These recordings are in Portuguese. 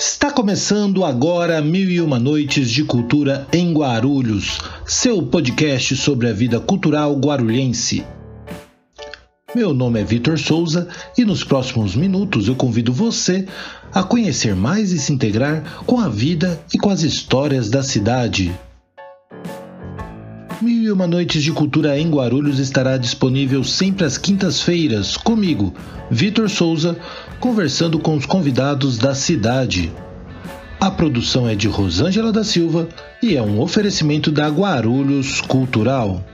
Está começando agora Mil e Uma Noites de Cultura em Guarulhos, seu podcast sobre a vida cultural guarulhense. Meu nome é Vitor Souza e nos próximos minutos eu convido você a conhecer mais e se integrar com a vida e com as histórias da cidade. Uma Noites de Cultura em Guarulhos estará disponível sempre às quintas-feiras, comigo, Vitor Souza, conversando com os convidados da cidade. A produção é de Rosângela da Silva e é um oferecimento da Guarulhos Cultural.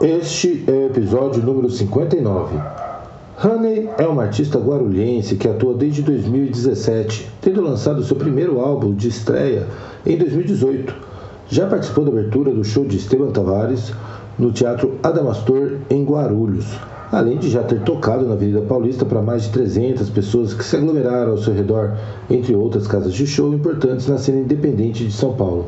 Este é o episódio número 59. Honey é uma artista guarulhense que atua desde 2017, tendo lançado seu primeiro álbum de estreia em 2018. Já participou da abertura do show de Esteban Tavares, no Teatro Adamastor, em Guarulhos, além de já ter tocado na Avenida Paulista para mais de 300 pessoas que se aglomeraram ao seu redor, entre outras casas de show importantes na cena independente de São Paulo.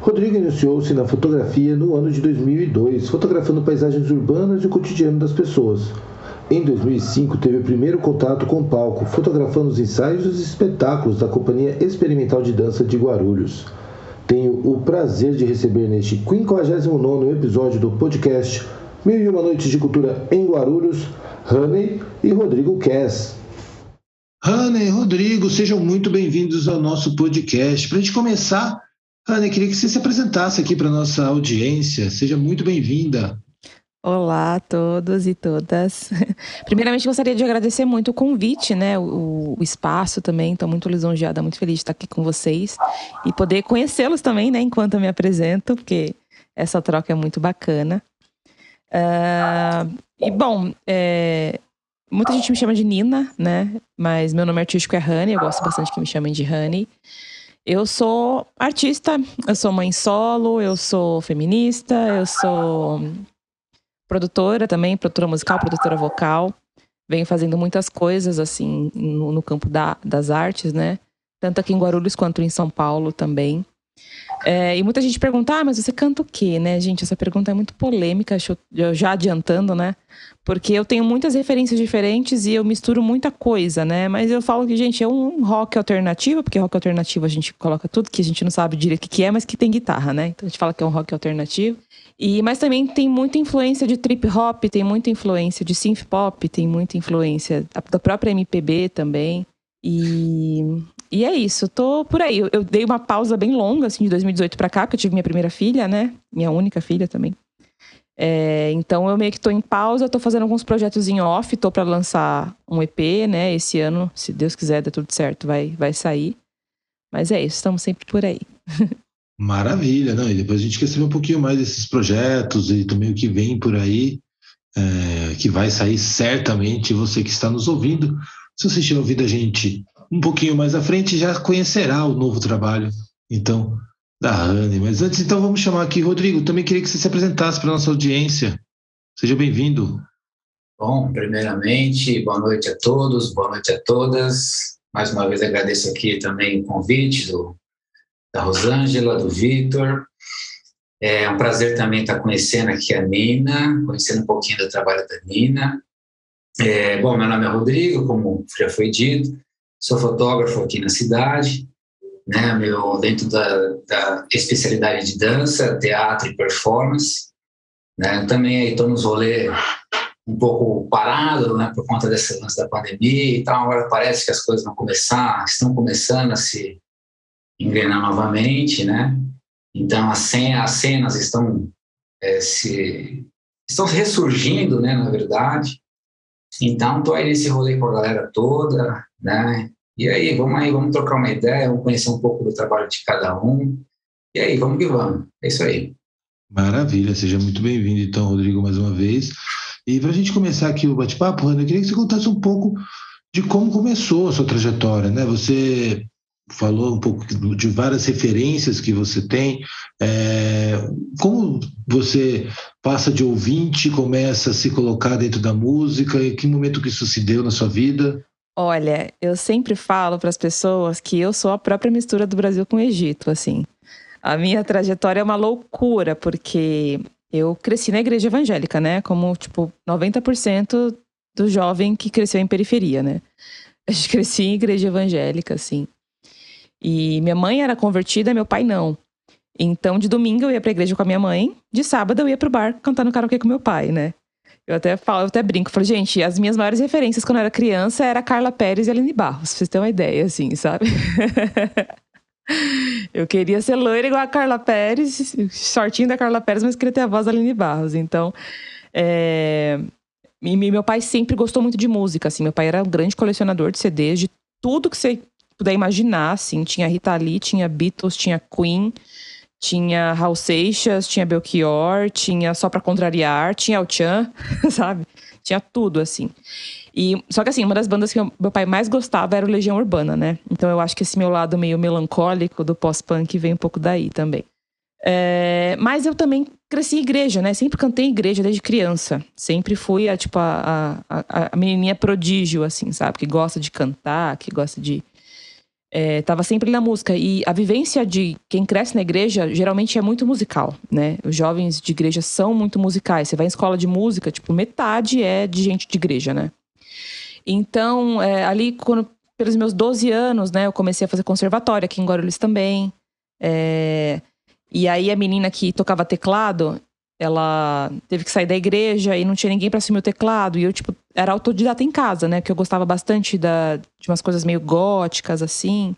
Rodrigo iniciou-se na fotografia no ano de 2002, fotografando paisagens urbanas e o cotidiano das pessoas. Em 2005, teve o primeiro contato com o palco, fotografando os ensaios e os espetáculos da Companhia Experimental de Dança de Guarulhos. Tenho o prazer de receber neste 59 episódio do podcast Mil e Uma Noites de Cultura em Guarulhos, Honey e Rodrigo Kess. Honey, Rodrigo, sejam muito bem-vindos ao nosso podcast. Para a gente começar, Honey, queria que você se apresentasse aqui para nossa audiência. Seja muito bem-vinda. Olá a todos e todas. Primeiramente, gostaria de agradecer muito o convite, né? O, o espaço também. Estou muito lisonjeada, muito feliz de estar aqui com vocês e poder conhecê-los também, né? Enquanto eu me apresento, porque essa troca é muito bacana. Uh, e bom, é, muita gente me chama de Nina, né? Mas meu nome artístico é Honey. Eu gosto bastante que me chamem de Honey. Eu sou artista, eu sou mãe solo, eu sou feminista, eu sou produtora também, produtora musical, produtora vocal. Venho fazendo muitas coisas, assim, no, no campo da, das artes, né? Tanto aqui em Guarulhos quanto em São Paulo também. É, e muita gente pergunta, ah, mas você canta o quê, né, gente? Essa pergunta é muito polêmica, já adiantando, né? Porque eu tenho muitas referências diferentes e eu misturo muita coisa, né? Mas eu falo que, gente, é um rock alternativo, porque rock alternativo a gente coloca tudo que a gente não sabe direito o que é, mas que tem guitarra, né? Então a gente fala que é um rock alternativo. E, mas também tem muita influência de trip hop, tem muita influência de synth pop, tem muita influência da própria MPB também. E, e é isso, tô por aí. Eu, eu dei uma pausa bem longa, assim, de 2018 para cá, porque eu tive minha primeira filha, né? Minha única filha também. É, então eu meio que tô em pausa, tô fazendo alguns projetos em off, tô para lançar um EP, né? Esse ano, se Deus quiser, der tudo certo, vai, vai sair. Mas é isso, estamos sempre por aí. Maravilha, não? E depois a gente quer saber um pouquinho mais desses projetos e também o que vem por aí, é, que vai sair certamente. Você que está nos ouvindo, se você estiver ouvindo a gente um pouquinho mais à frente, já conhecerá o novo trabalho, então, da Rani. Mas antes, então, vamos chamar aqui Rodrigo. Também queria que você se apresentasse para a nossa audiência. Seja bem-vindo. Bom, primeiramente, boa noite a todos, boa noite a todas. Mais uma vez agradeço aqui também o convite do da Rosângela, do Vitor. É um prazer também estar conhecendo aqui a Nina, conhecendo um pouquinho do trabalho da Nina. É, bom, meu nome é Rodrigo, como já foi dito, sou fotógrafo aqui na cidade, né, meu, dentro da, da especialidade de dança, teatro e performance. Né, também estou nos rolês um pouco parado, né, por conta desse lance da pandemia e tal. Agora parece que as coisas vão começar, estão começando a se engrenar novamente, né? Então as cenas, as cenas estão é, se estão ressurgindo, né? Na verdade. Então tô aí nesse rolê com a galera toda, né? E aí vamos aí, vamos trocar uma ideia, vamos conhecer um pouco do trabalho de cada um. E aí vamos que vamos. É isso aí. Maravilha, seja muito bem-vindo então, Rodrigo, mais uma vez. E para a gente começar aqui o bate-papo, Ana, eu queria que você contasse um pouco de como começou a sua trajetória, né? Você falou um pouco de várias referências que você tem. É, como você passa de ouvinte, começa a se colocar dentro da música? Em que momento que isso se deu na sua vida? Olha, eu sempre falo para as pessoas que eu sou a própria mistura do Brasil com o Egito, assim. A minha trajetória é uma loucura, porque eu cresci na igreja evangélica, né? Como, tipo, 90% do jovem que cresceu em periferia, né? A gente crescia em igreja evangélica, assim. E minha mãe era convertida, meu pai não. Então, de domingo eu ia pra igreja com a minha mãe, de sábado eu ia pro bar cantando karaokê com meu pai, né? Eu até falo, eu até brinco, falo, gente, as minhas maiores referências quando eu era criança era Carla Pérez e Aline Barros, pra vocês terem uma ideia, assim, sabe? eu queria ser loira igual a Carla Pérez, shortinho da Carla Pérez, mas queria ter a voz da Aline Barros. Então, é... e meu pai sempre gostou muito de música, assim, meu pai era um grande colecionador de CDs, de tudo que você puder imaginar, assim, tinha Rita Lee, tinha Beatles, tinha Queen, tinha Raul Seixas, tinha Belchior, tinha Só Pra Contrariar, tinha El Chan, sabe? Tinha tudo, assim. E, só que assim, uma das bandas que meu pai mais gostava era o Legião Urbana, né? Então eu acho que esse meu lado meio melancólico do pós-punk vem um pouco daí também. É, mas eu também cresci em igreja, né? Sempre cantei em igreja desde criança. Sempre fui a, tipo, a, a, a menininha prodígio, assim, sabe? Que gosta de cantar, que gosta de estava é, sempre na música. E a vivência de quem cresce na igreja geralmente é muito musical, né? Os jovens de igreja são muito musicais. Você vai em escola de música, tipo, metade é de gente de igreja, né? Então, é, ali, quando, pelos meus 12 anos, né, eu comecei a fazer conservatório aqui em Guarulhos também. É, e aí a menina que tocava teclado, ela teve que sair da igreja e não tinha ninguém para assumir o teclado. E eu, tipo, era autodidata em casa, né? Porque eu gostava bastante da, de umas coisas meio góticas, assim.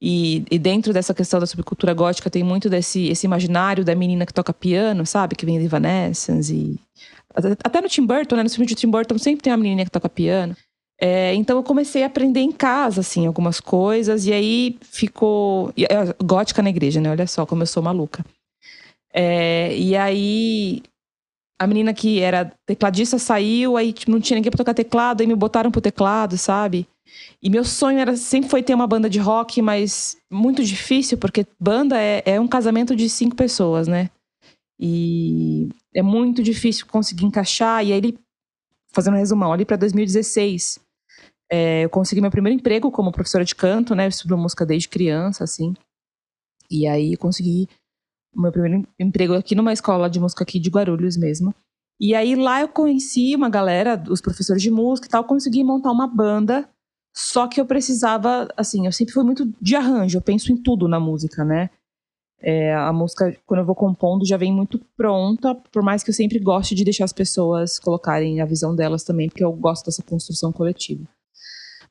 E, e, dentro dessa questão da subcultura gótica tem muito desse esse imaginário da menina que toca piano, sabe? Que vem de Evanescence e... Até no Tim Burton, né? No filme de Tim Burton sempre tem uma menina que toca piano. É, então eu comecei a aprender em casa, assim, algumas coisas. E aí ficou... Gótica na igreja, né? Olha só como eu sou maluca. É, e aí a menina que era tecladista saiu, aí tipo, não tinha ninguém pra tocar teclado, aí me botaram pro teclado, sabe? E meu sonho era sempre foi ter uma banda de rock, mas muito difícil, porque banda é, é um casamento de cinco pessoas, né? E é muito difícil conseguir encaixar. E aí ele, fazendo um resumão, ali para 2016, é, eu consegui meu primeiro emprego como professora de canto, né? Eu estudo música desde criança, assim. E aí consegui meu primeiro emprego aqui numa escola de música aqui de Guarulhos mesmo. E aí lá eu conheci uma galera, os professores de música e tal, consegui montar uma banda. Só que eu precisava, assim, eu sempre fui muito de arranjo, eu penso em tudo na música, né? É, a música, quando eu vou compondo, já vem muito pronta, por mais que eu sempre goste de deixar as pessoas colocarem a visão delas também, porque eu gosto dessa construção coletiva.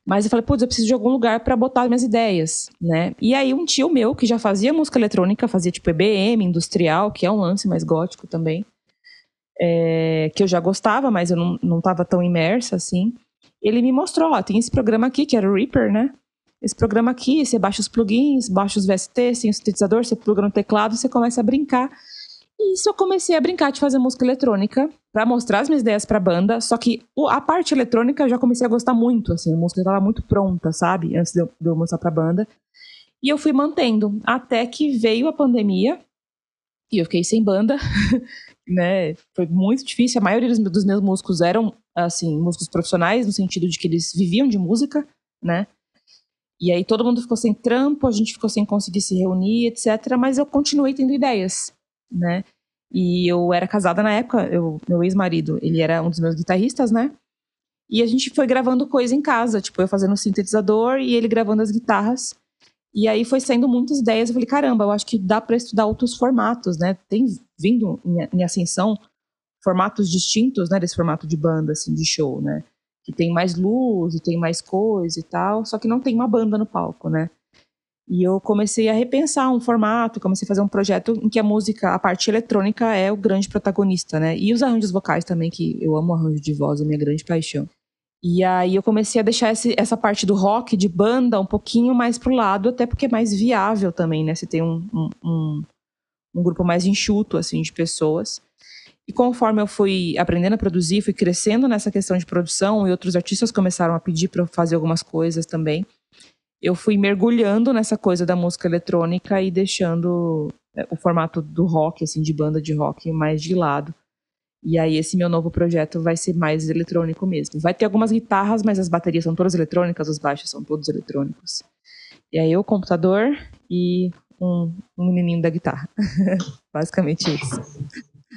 Mas eu falei, putz, eu preciso de algum lugar para botar minhas ideias, né? E aí um tio meu, que já fazia música eletrônica, fazia tipo EBM, industrial, que é um lance mais gótico também, é, que eu já gostava, mas eu não, não tava tão imersa assim. Ele me mostrou, ó, tem esse programa aqui, que era o Reaper, né? Esse programa aqui, você baixa os plugins, baixa os VST, tem o sintetizador, você pluga no teclado, você começa a brincar. E isso eu comecei a brincar de fazer música eletrônica para mostrar as minhas ideias pra banda. Só que a parte eletrônica eu já comecei a gostar muito, assim, a música estava muito pronta, sabe? Antes de eu, de eu mostrar pra banda. E eu fui mantendo, até que veio a pandemia e eu fiquei sem banda, né? Foi muito difícil. A maioria dos, dos meus músicos eram, assim, músicos profissionais, no sentido de que eles viviam de música, né? E aí todo mundo ficou sem trampo, a gente ficou sem conseguir se reunir, etc. Mas eu continuei tendo ideias né? E eu era casada na época, eu, meu ex-marido, ele era um dos meus guitarristas, né? E a gente foi gravando coisa em casa, tipo, eu fazendo o sintetizador e ele gravando as guitarras. E aí foi saindo muitas ideias. Eu falei, caramba, eu acho que dá para estudar outros formatos, né? Tem vindo em, em, ascensão formatos distintos, né? Desse formato de banda, assim, de show, né? Que tem mais luz e tem mais coisa e tal, só que não tem uma banda no palco, né? E eu comecei a repensar um formato, comecei a fazer um projeto em que a música, a parte eletrônica é o grande protagonista, né? E os arranjos vocais também, que eu amo arranjo de voz, é minha grande paixão. E aí eu comecei a deixar esse, essa parte do rock, de banda, um pouquinho mais pro lado, até porque é mais viável também, né? Você tem um, um, um, um grupo mais enxuto, assim, de pessoas. E conforme eu fui aprendendo a produzir, fui crescendo nessa questão de produção, e outros artistas começaram a pedir para eu fazer algumas coisas também eu fui mergulhando nessa coisa da música eletrônica e deixando é, o formato do rock, assim, de banda de rock mais de lado. E aí esse meu novo projeto vai ser mais eletrônico mesmo. Vai ter algumas guitarras, mas as baterias são todas eletrônicas, os baixos são todos eletrônicos. E aí o computador e um, um menininho da guitarra. Basicamente isso.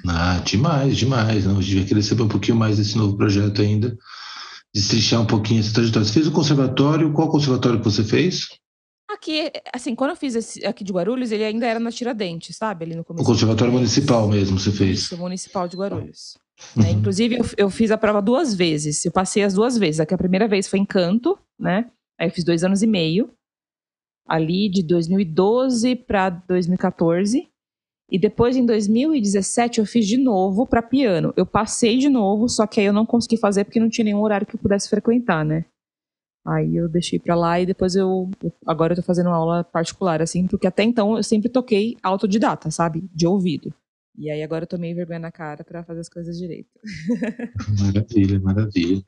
Ah, demais, demais. Não, gente vai querer saber um pouquinho mais desse novo projeto ainda. Destrinchar um pouquinho essa trajetória. Você fez o conservatório, qual conservatório que você fez? Aqui, assim, quando eu fiz esse aqui de Guarulhos, ele ainda era na Tiradentes, sabe? Ali no começo. O conservatório municipal mesmo você fez? O municipal de Guarulhos. Uhum. É, inclusive, eu, eu, fiz a prova duas vezes. Eu passei as duas vezes. Aqui a primeira vez foi em canto, né? Aí eu fiz dois anos e meio. Ali de 2012 para 2014. E depois, em 2017, eu fiz de novo para piano. Eu passei de novo, só que aí eu não consegui fazer porque não tinha nenhum horário que eu pudesse frequentar, né? Aí eu deixei pra lá e depois eu. Agora eu tô fazendo aula particular, assim, porque até então eu sempre toquei autodidata, sabe? De ouvido. E aí agora eu tomei vergonha na cara para fazer as coisas direito. Maravilha, maravilha.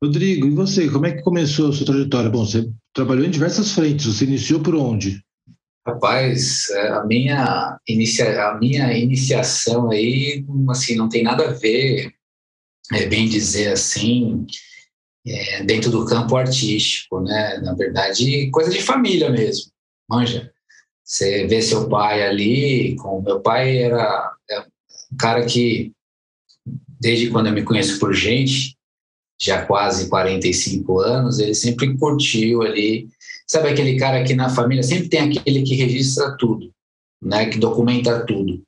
Rodrigo, e você, como é que começou a sua trajetória? Bom, você trabalhou em diversas frentes, você iniciou por onde? Rapaz, é, a minha, inicia, a minha iniciação aí, assim, não tem nada a ver, é bem dizer assim, é, dentro do campo artístico, né? Na verdade, coisa de família mesmo, manja. Você vê seu pai ali, com meu pai era é um cara que, desde quando eu me conheço por gente, já quase 45 anos, ele sempre curtiu ali. Sabe aquele cara que na família sempre tem aquele que registra tudo, né? Que documenta tudo.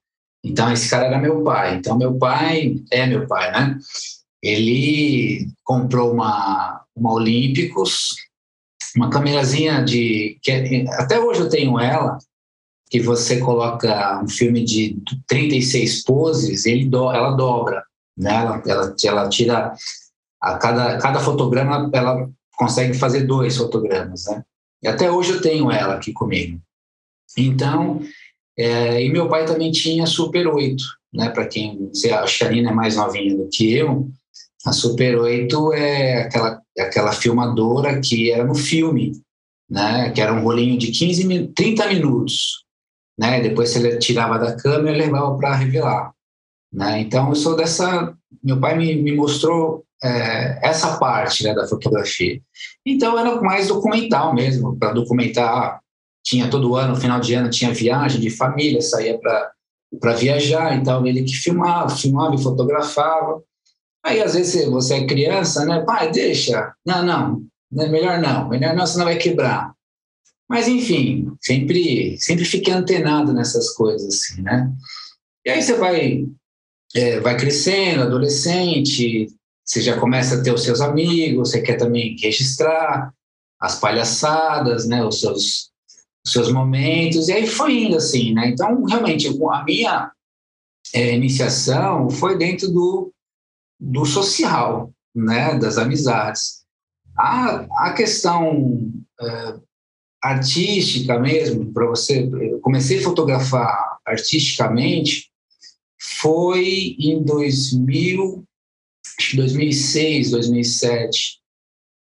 Então, esse cara era meu pai. Então, meu pai é meu pai, né? Ele comprou uma, uma Olímpicos, uma câmerazinha de. Que é, até hoje eu tenho ela, que você coloca um filme de 36 poses, ele do, ela dobra, né? Ela, ela, ela tira. A cada, cada fotograma, ela consegue fazer dois fotogramas, né? Até hoje eu tenho ela aqui comigo. Então, é, e meu pai também tinha Super 8, né? Para quem, que a Nina é mais novinha do que eu, a Super 8 é aquela, aquela filmadora que era no filme, né? Que era um rolinho de 15, 30 minutos, né? Depois você tirava da câmera e levava para revelar, né? Então eu sou dessa, meu pai me, me mostrou é, essa parte né, da fotografia. Então era mais documental mesmo, para documentar. Tinha todo ano, final de ano, tinha viagem de família, saía para viajar, então ele que filmava, filmava e fotografava. Aí, às vezes, você é criança, né? Pai, deixa. Não, não, é melhor não. Melhor não, senão vai quebrar. Mas, enfim, sempre, sempre fiquei antenado nessas coisas, assim, né? E aí você vai, é, vai crescendo, adolescente, você já começa a ter os seus amigos, você quer também registrar as palhaçadas, né? Os seus, os seus momentos, e aí foi indo assim, né? Então, realmente, a minha é, iniciação foi dentro do, do social, né, das amizades. A, a questão é, artística mesmo, para você, eu comecei a fotografar artisticamente foi em 2000, 2006, 2007,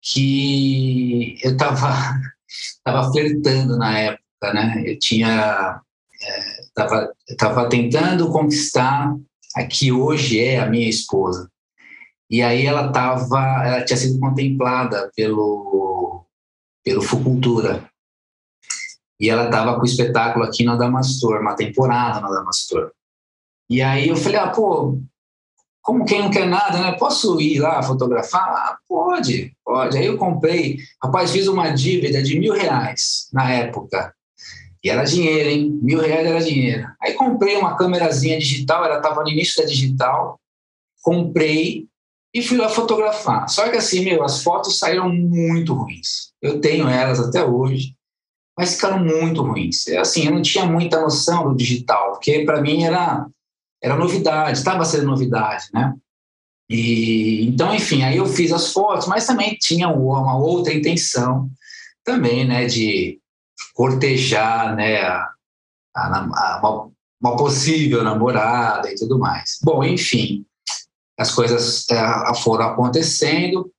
que eu estava tava flertando na época, né? Eu tinha é, tava tentando conquistar a que hoje é a minha esposa. E aí ela tava, ela tinha sido contemplada pelo pelo Fucultura. E ela tava com o espetáculo aqui no Adamastor, uma temporada no Adamastor. E aí eu falei, ah, pô, como quem não quer nada, né? Posso ir lá fotografar? Ah, pode, pode. Aí eu comprei, rapaz, fiz uma dívida de mil reais na época. E era dinheiro, hein? Mil reais era dinheiro. Aí comprei uma câmerazinha digital, ela estava no início da digital. Comprei e fui lá fotografar. Só que assim, meu, as fotos saíram muito ruins. Eu tenho elas até hoje, mas ficaram muito ruins. É assim, eu não tinha muita noção do digital, porque para mim era era novidade, estava sendo novidade, né? E então, enfim, aí eu fiz as fotos, mas também tinha uma outra intenção também, né, de cortejar, né, a, a, a uma, uma possível namorada e tudo mais. Bom, enfim, as coisas é, foram acontecendo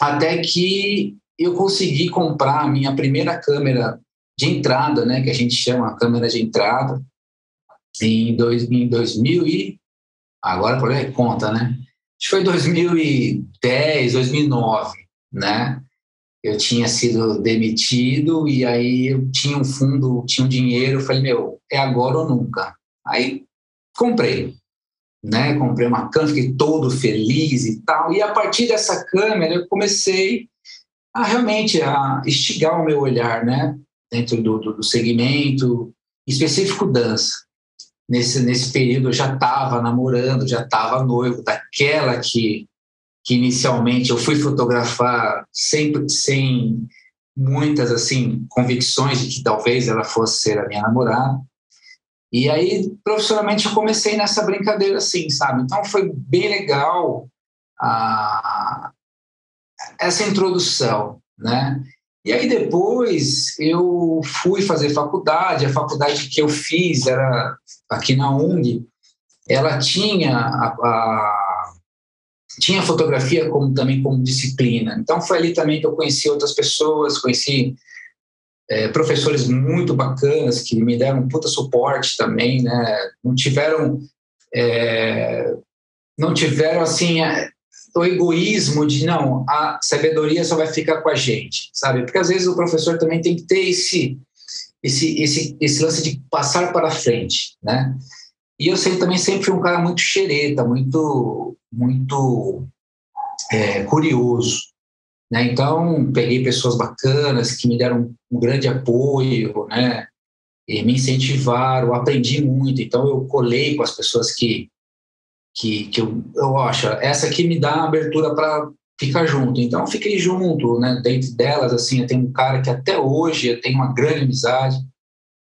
até que eu consegui comprar a minha primeira câmera de entrada, né, que a gente chama câmera de entrada, em, dois, em 2000 e agora por aí conta, né? Acho que foi 2010, 2009, né? Eu tinha sido demitido e aí eu tinha um fundo, tinha um dinheiro, eu falei, meu, é agora ou nunca. Aí comprei né? Comprei uma câmera, fiquei todo feliz e tal. E a partir dessa câmera eu comecei a realmente a instigar o meu olhar, né? Dentro do, do, do segmento específico dança. Nesse, nesse período eu já estava namorando, já estava noivo daquela que, que inicialmente eu fui fotografar sempre sem muitas assim convicções de que talvez ela fosse ser a minha namorada. E aí, profissionalmente, eu comecei nessa brincadeira assim, sabe? Então, foi bem legal a, essa introdução, né? E aí, depois, eu fui fazer faculdade. A faculdade que eu fiz era aqui na UNG. Ela tinha a, a tinha fotografia como também como disciplina. Então, foi ali também que eu conheci outras pessoas, conheci é, professores muito bacanas que me deram um puta suporte também, né? Não tiveram, é, não tiveram assim o egoísmo de não, a sabedoria só vai ficar com a gente, sabe? Porque às vezes o professor também tem que ter esse esse esse, esse lance de passar para frente, né? E eu sempre, também sempre fui um cara muito xereta, muito muito é, curioso. Né? Então, peguei pessoas bacanas que me deram um grande apoio, né? E me incentivaram, aprendi muito. Então, eu colei com as pessoas que, que, que eu, eu acho, essa aqui me dá abertura para ficar junto. Então, fiquei junto, né? Dentro delas, assim, tenho um cara que até hoje eu tenho uma grande amizade,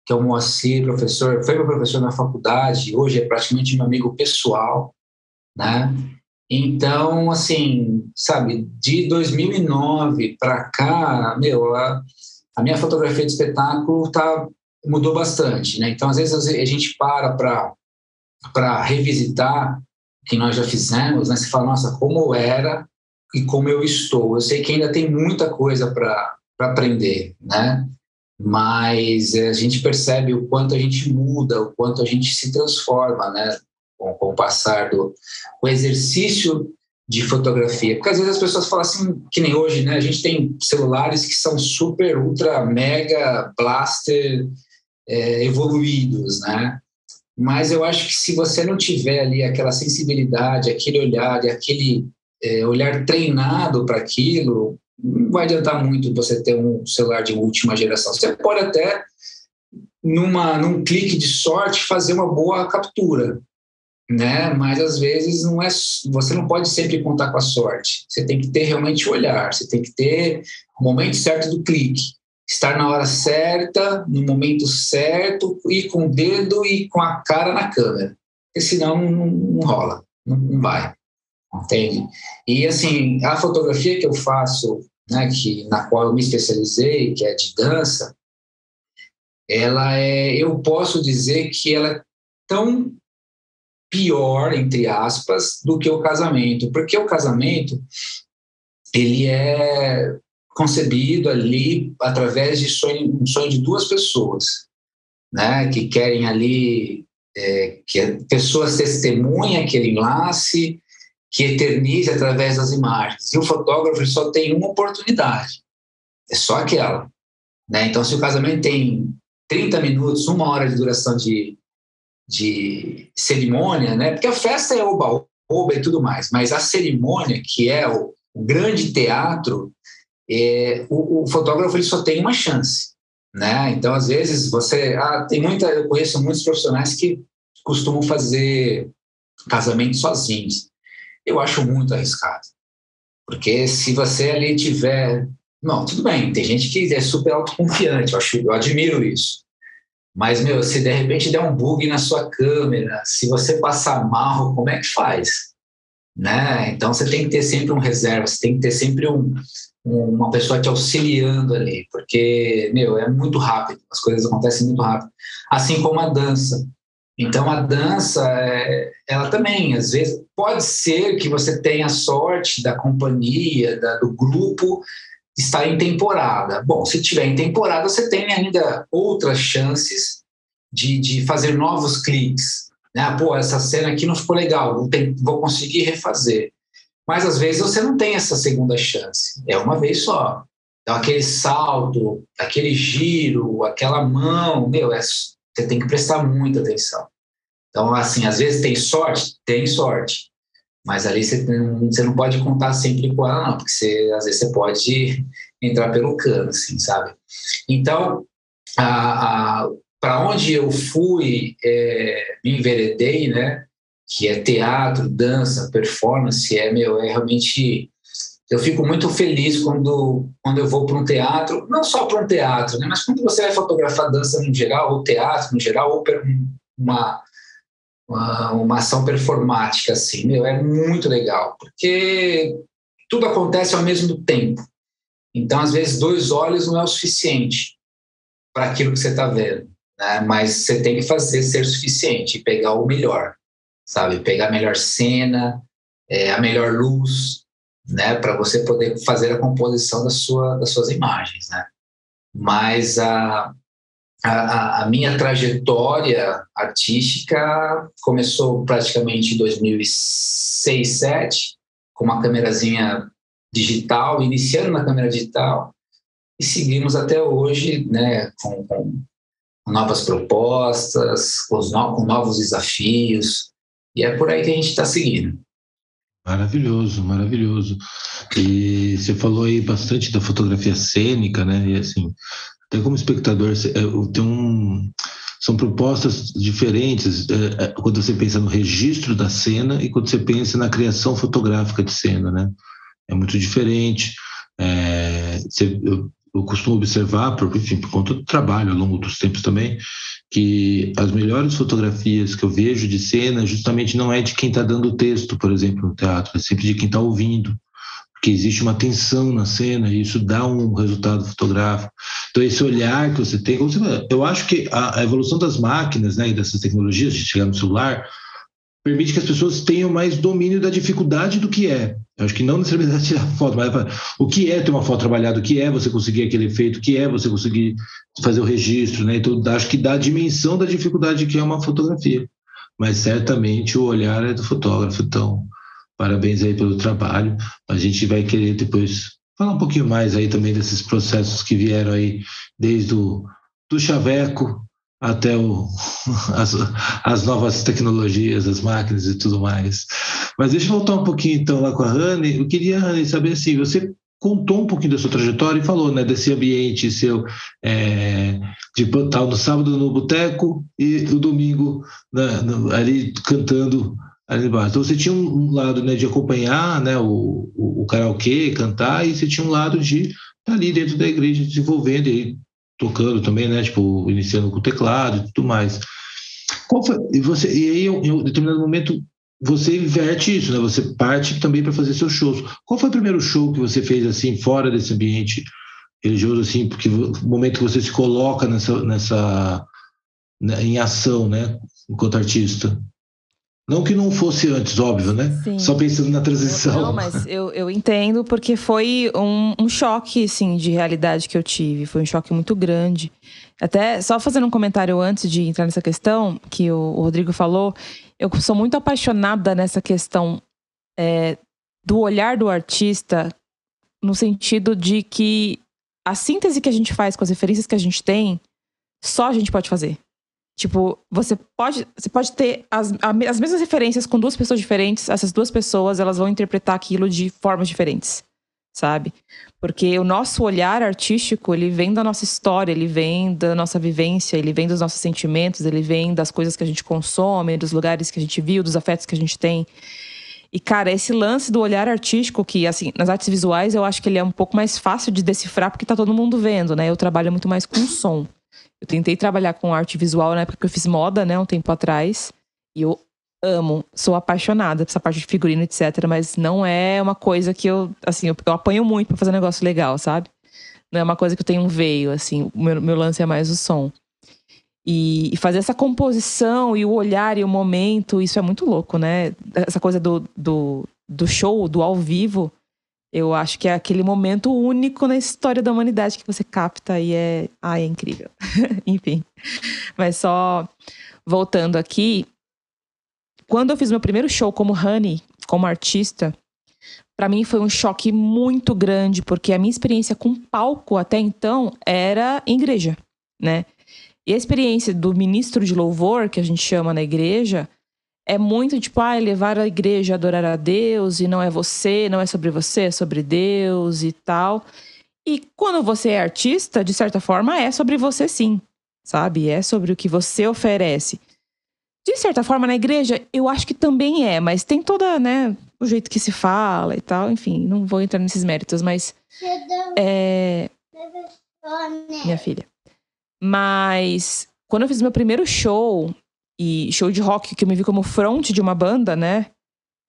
que é o Moacir, professor, foi meu professor na faculdade, hoje é praticamente meu amigo pessoal, né? Então, assim, sabe, de 2009 para cá, meu, a, a, minha fotografia de espetáculo tá, mudou bastante, né? Então, às vezes a gente para para revisitar que nós já fizemos, né? Você fala, nossa, como era e como eu estou. Eu sei que ainda tem muita coisa para aprender, né? Mas a gente percebe o quanto a gente muda, o quanto a gente se transforma, né? com, com o passar do o exercício de fotografia. Porque às vezes as pessoas falam assim, que nem hoje, né? A gente tem celulares que são super, ultra, mega, blaster é, evoluídos, né? Mas eu acho que se você não tiver ali aquela sensibilidade, aquele olhar e aquele é, olhar treinado para aquilo, não vai adiantar muito você ter um celular de última geração. Você pode até, numa, num clique de sorte, fazer uma boa captura, né? Mas às vezes não é, você não pode sempre contar com a sorte. Você tem que ter realmente o olhar, você tem que ter o momento certo do clique, estar na hora certa, no momento certo e com o dedo e com a cara na câmera, porque senão não, não rola, não, não vai, entende? E assim a fotografia que eu faço, né, que na qual eu me especializei, que é de dança, ela é, eu posso dizer que ela é tão pior, entre aspas, do que o casamento, porque o casamento ele é concebido ali através de sonho, um sonho de duas pessoas, né, que querem ali é, que a pessoa testemunha aquele enlace, que eternize através das imagens. E o fotógrafo só tem uma oportunidade, é só aquela. Né? Então, se o casamento tem 30 minutos, uma hora de duração de, de cerimônia, né? Porque a festa é oba-oba e tudo mais, mas a cerimônia, que é o grande teatro, é, o, o, fotógrafo ele só tem uma chance, né? Então, às vezes, você... Ah, tem muita... Eu conheço muitos profissionais que costumam fazer casamento sozinhos. Eu acho muito arriscado. Porque se você ali tiver... Não, tudo bem, tem gente que é super autoconfiante, eu, acho, eu admiro isso. Mas, meu, se de repente der um bug na sua câmera, se você passar mal, como é que faz? Né? Então, você tem que ter sempre um reserva, você tem que ter sempre um, uma pessoa te auxiliando ali, porque, meu, é muito rápido, as coisas acontecem muito rápido. Assim como a dança. Então, a dança, é, ela também, às vezes, pode ser que você tenha sorte da companhia, da, do grupo, está em temporada. Bom, se tiver em temporada, você tem ainda outras chances de, de fazer novos cliques. Né? Pô, essa cena aqui não ficou legal, vou, vou conseguir refazer. Mas às vezes você não tem essa segunda chance, é uma vez só. Então, aquele salto, aquele giro, aquela mão, meu, é, você tem que prestar muita atenção. Então, assim, às vezes tem sorte, tem sorte, mas ali você, você não pode contar sempre com ela, não, porque você, às vezes você pode entrar pelo cano, assim, sabe? Então, para onde eu fui, é, me enveredei, né? Que é teatro, dança, performance, é meu, é realmente eu fico muito feliz quando, quando eu vou para um teatro, não só para um teatro, né, mas quando você vai fotografar dança no geral, ou teatro no geral, ou uma, uma, uma ação performática, assim, meu, é muito legal, porque tudo acontece ao mesmo tempo. Então, às vezes, dois olhos não é o suficiente para aquilo que você está vendo, né? mas você tem que fazer ser suficiente, pegar o melhor, sabe? Pegar a melhor cena, é, a melhor luz, né, para você poder fazer a composição da sua, das suas imagens, né? Mas a, a, a minha trajetória artística começou praticamente em 2006, 2007, com uma câmerazinha digital, iniciando na câmera digital, e seguimos até hoje, né, com, com novas propostas, com, no, com novos desafios, e é por aí que a gente está seguindo. Maravilhoso, maravilhoso. E você falou aí bastante da fotografia cênica, né? E assim, até como espectador, é, tem um, são propostas diferentes é, é, quando você pensa no registro da cena e quando você pensa na criação fotográfica de cena, né? É muito diferente. É, você, eu, eu costumo observar, por, enfim, por conta do trabalho ao longo dos tempos também, que as melhores fotografias que eu vejo de cena justamente não é de quem está dando o texto, por exemplo, no teatro, é sempre de quem está ouvindo, porque existe uma tensão na cena e isso dá um resultado fotográfico. Então, esse olhar que você tem, eu acho que a, evolução das máquinas né, e dessas tecnologias, de chegar no celular, permite que as pessoas tenham mais domínio da dificuldade do que é. Eu acho que não necessariamente tirar foto, mas o que é ter uma foto trabalhada, o que é você conseguir aquele efeito, o que é você conseguir fazer o registro, né? Então, acho que dá a dimensão da dificuldade que é uma fotografia. Mas certamente o olhar é do fotógrafo, então parabéns aí pelo trabalho. A gente vai querer depois falar um pouquinho mais aí também desses processos que vieram aí desde o do chaveco até o, as, as, novas tecnologias, as máquinas e tudo mais. Mas deixa eu voltar um pouquinho então lá com a Rani. Eu queria, Rani, saber assim, você contou um pouquinho da sua trajetória e falou, né, desse ambiente seu é, de estar no sábado no boteco e o domingo né, no, ali cantando ali embaixo. Então você tinha um, lado né, de acompanhar né, o, o, o karaokê, cantar, e você tinha um lado de estar ali dentro da igreja desenvolvendo e tocando também, né? Tipo, iniciando com o teclado e tudo mais. Qual foi, e, você, e aí, em um determinado momento, você inverte isso, né? Você parte também para fazer seus shows. Qual foi o primeiro show que você fez, assim, fora desse ambiente religioso, assim? Porque o momento que você se coloca nessa, nessa né, em ação, né? Enquanto artista. Não que não fosse antes, óbvio, né? Sim. Só pensando na transição. Não, mas eu, eu entendo porque foi um, um choque, assim, de realidade que eu tive. Foi um choque muito grande. Até só fazendo um comentário antes de entrar nessa questão que o, o Rodrigo falou, eu sou muito apaixonada nessa questão é, do olhar do artista, no sentido de que a síntese que a gente faz com as referências que a gente tem, só a gente pode fazer. Tipo, você pode, você pode ter as, as mesmas referências com duas pessoas diferentes. Essas duas pessoas, elas vão interpretar aquilo de formas diferentes, sabe? Porque o nosso olhar artístico, ele vem da nossa história, ele vem da nossa vivência, ele vem dos nossos sentimentos, ele vem das coisas que a gente consome, dos lugares que a gente viu, dos afetos que a gente tem. E, cara, esse lance do olhar artístico, que, assim, nas artes visuais eu acho que ele é um pouco mais fácil de decifrar, porque tá todo mundo vendo, né? Eu trabalho muito mais com som. Eu tentei trabalhar com arte visual na época que eu fiz moda, né, um tempo atrás. E eu amo, sou apaixonada por essa parte de figurino, etc. Mas não é uma coisa que eu, assim, eu, eu apanho muito para fazer um negócio legal, sabe? Não é uma coisa que eu tenho um veio, assim. O meu, meu lance é mais o som. E, e, fazer essa composição e o olhar e o momento, isso é muito louco, né? Essa coisa do, do, do show, do ao vivo, eu acho que é aquele momento único na história da humanidade que você capta e é. Ai, é incrível. Enfim. Mas só voltando aqui. Quando eu fiz meu primeiro show como Honey, como artista, para mim foi um choque muito grande, porque a minha experiência com palco até então era em igreja, né? E a experiência do ministro de louvor, que a gente chama na igreja, é muito tipo, ah, levar a igreja a adorar a Deus e não é você, não é sobre você, é sobre Deus e tal. E quando você é artista, de certa forma, é sobre você sim, sabe? É sobre o que você oferece. De certa forma, na igreja, eu acho que também é, mas tem toda, né, o jeito que se fala e tal, enfim, não vou entrar nesses méritos, mas. É. Minha filha. Mas quando eu fiz meu primeiro show, e show de rock, que eu me vi como front de uma banda, né?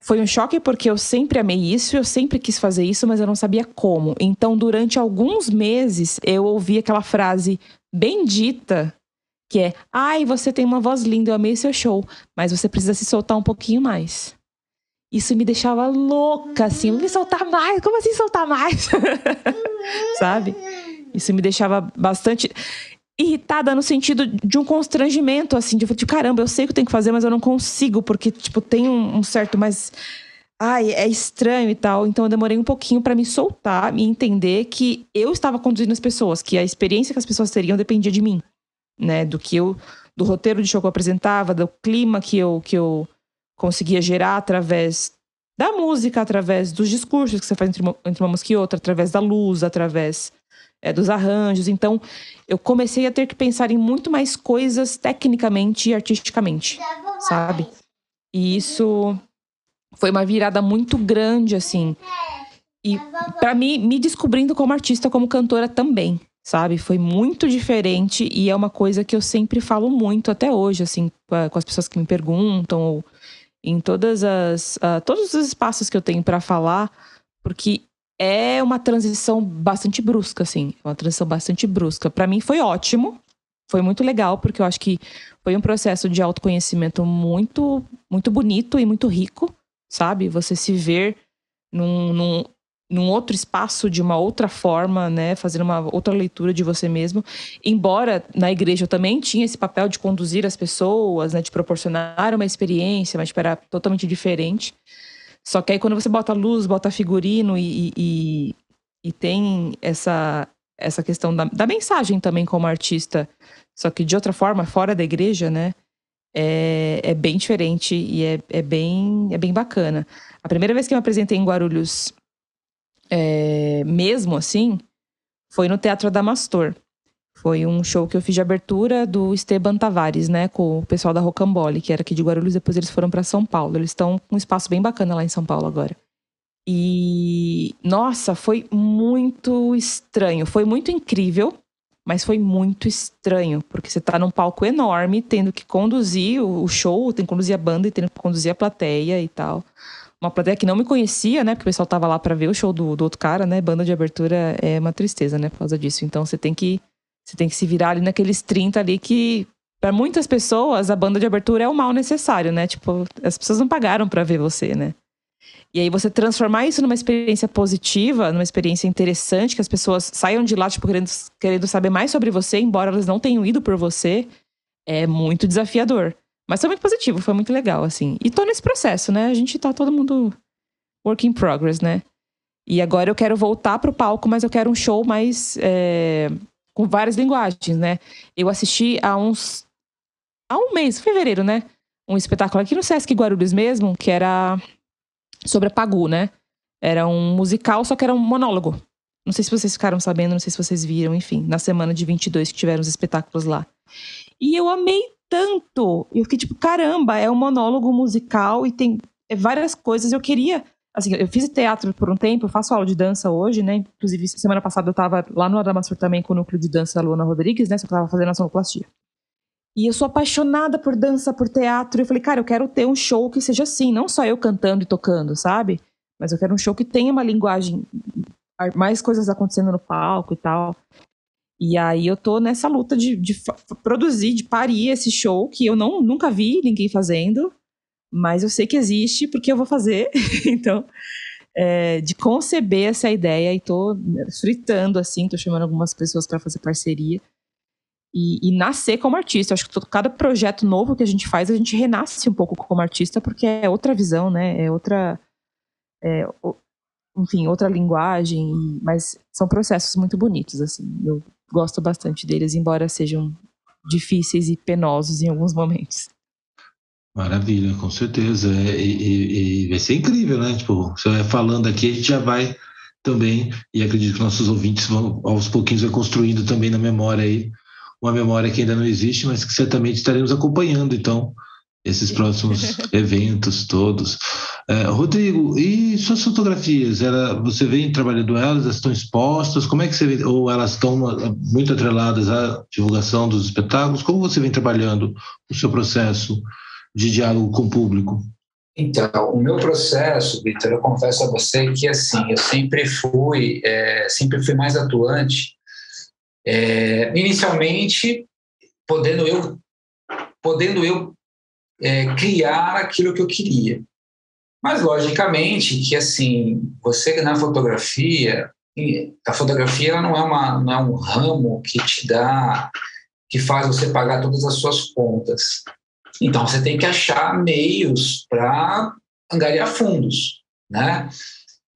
Foi um choque porque eu sempre amei isso, eu sempre quis fazer isso, mas eu não sabia como. Então, durante alguns meses, eu ouvi aquela frase bendita que é: "Ai, você tem uma voz linda, eu amei seu show, mas você precisa se soltar um pouquinho mais". Isso me deixava louca, assim, me soltar mais, como assim soltar mais? Sabe? Isso me deixava bastante irritada no sentido de um constrangimento, assim, de, de caramba, eu sei que eu tenho que fazer, mas eu não consigo, porque, tipo, tem um, um certo mais. Ai, é estranho e tal. Então eu demorei um pouquinho para me soltar, me entender que eu estava conduzindo as pessoas, que a experiência que as pessoas teriam dependia de mim, né? Do que eu. Do roteiro de show que eu apresentava, do clima que eu, que eu conseguia gerar através da música, através dos discursos que você faz entre uma, entre uma música e outra, através da luz, através é, dos arranjos. Então, eu comecei a ter que pensar em muito mais coisas tecnicamente e artisticamente, sabe? E isso foi uma virada muito grande, assim. E para mim, me descobrindo como artista, como cantora também, sabe? Foi muito diferente e é uma coisa que eu sempre falo muito até hoje, assim, com as pessoas que me perguntam, ou em todas as, uh, todos os espaços que eu tenho para falar, porque é uma transição bastante brusca, assim. Uma transição bastante brusca. Para mim foi ótimo. Foi muito legal, porque eu acho que foi um processo de autoconhecimento muito, muito bonito e muito rico, sabe? Você se ver num, num, num outro espaço de uma outra forma, né? Fazendo uma outra leitura de você mesmo. Embora na igreja eu também tinha esse papel de conduzir as pessoas, né? De proporcionar uma experiência, mas era totalmente diferente. Só que aí quando você bota luz, bota figurino e, e, e tem essa, essa questão da, da, mensagem também como artista, só que de outra forma, fora da igreja, né? É, é bem diferente e é, é, bem, é bem bacana. A primeira vez que eu me apresentei em Guarulhos, é, mesmo assim, foi no Teatro Adamastor. Foi um show que eu fiz de abertura do Esteban Tavares, né? Com o pessoal da Rocambole, que era aqui de Guarulhos, depois eles foram para São Paulo. Eles estão com um espaço bem bacana lá em São Paulo agora. E nossa, foi muito estranho. Foi muito incrível, mas foi muito estranho, porque você tá num palco enorme, tendo que conduzir o show, tem que conduzir a banda e tendo que conduzir a plateia e tal. Uma plateia que não me conhecia, né? Porque o pessoal tava lá para ver o show do, do outro cara, né? Banda de abertura é uma tristeza, né? Por causa disso. Então você tem que você tem que se virar ali naqueles 30 ali que para muitas pessoas a banda de abertura é o mal necessário, né? Tipo, as pessoas não pagaram para ver você, né? E aí você transformar isso numa experiência positiva, numa experiência interessante, que as pessoas saiam de lá, tipo, querendo, querendo saber mais sobre você, embora elas não tenham ido por você, é muito desafiador. Mas foi muito positivo, foi muito legal, assim. E tô nesse processo, né? A gente tá todo mundo work in progress, né? E agora eu quero voltar pro palco, mas eu quero um show mais é, com várias linguagens, né? Eu assisti há uns. há um mês, fevereiro, né? Um espetáculo aqui no Sesc Guarulhos mesmo, que era sobre a Pagu, né? Era um musical, só que era um monólogo. Não sei se vocês ficaram sabendo, não sei se vocês viram, enfim, na semana de 22 que tiveram os espetáculos lá. E eu amei tanto! Eu fiquei tipo, caramba, é um monólogo musical e tem várias coisas. Eu queria assim, eu fiz teatro por um tempo, faço aula de dança hoje, né? Inclusive, semana passada eu tava lá no Adamastor também com o núcleo de dança Luana Rodrigues, né? Só que eu tava fazendo a sonoplastia. E eu sou apaixonada por dança, por teatro. E eu falei, cara, eu quero ter um show que seja assim, não só eu cantando e tocando, sabe? Mas eu quero um show que tenha uma linguagem, mais coisas acontecendo no palco e tal. E aí eu tô nessa luta de, de produzir, de parir esse show que eu não, nunca vi ninguém fazendo. Mas eu sei que existe porque eu vou fazer. então, é, de conceber essa ideia e tô fritando assim, tô chamando algumas pessoas para fazer parceria. E, e, nascer como artista. Eu acho que todo, cada projeto novo que a gente faz, a gente renasce um pouco como artista, porque é outra visão, né? É outra. É, enfim, outra linguagem, mas são processos muito bonitos, assim. Eu gosto bastante deles, embora sejam difíceis e penosos em alguns momentos. Maravilha, com certeza. É, e, e, e, vai ser incrível, né? Tipo, você vai falando aqui, a gente já vai também, e acredito que nossos ouvintes vão aos pouquinhos vai construindo também na memória aí, uma memória que ainda não existe, mas que certamente estaremos acompanhando, então, esses próximos eventos todos. É, Rodrigo, e suas fotografias? Ela, você vem trabalhando elas, elas estão expostas? Como é que você vê, ou elas estão muito atreladas à divulgação dos espetáculos? Como você vem trabalhando o seu processo de diálogo com o público? Então, o meu processo, Vitor, eu confesso a você que assim, eu sempre fui, é, sempre fui mais atuante. É, inicialmente, podendo eu, podendo eu é, criar aquilo que eu queria. Mas, logicamente, que assim, você na fotografia, a fotografia não é, uma, não é um ramo que te dá, que faz você pagar todas as suas contas. Então, você tem que achar meios para angariar fundos, né?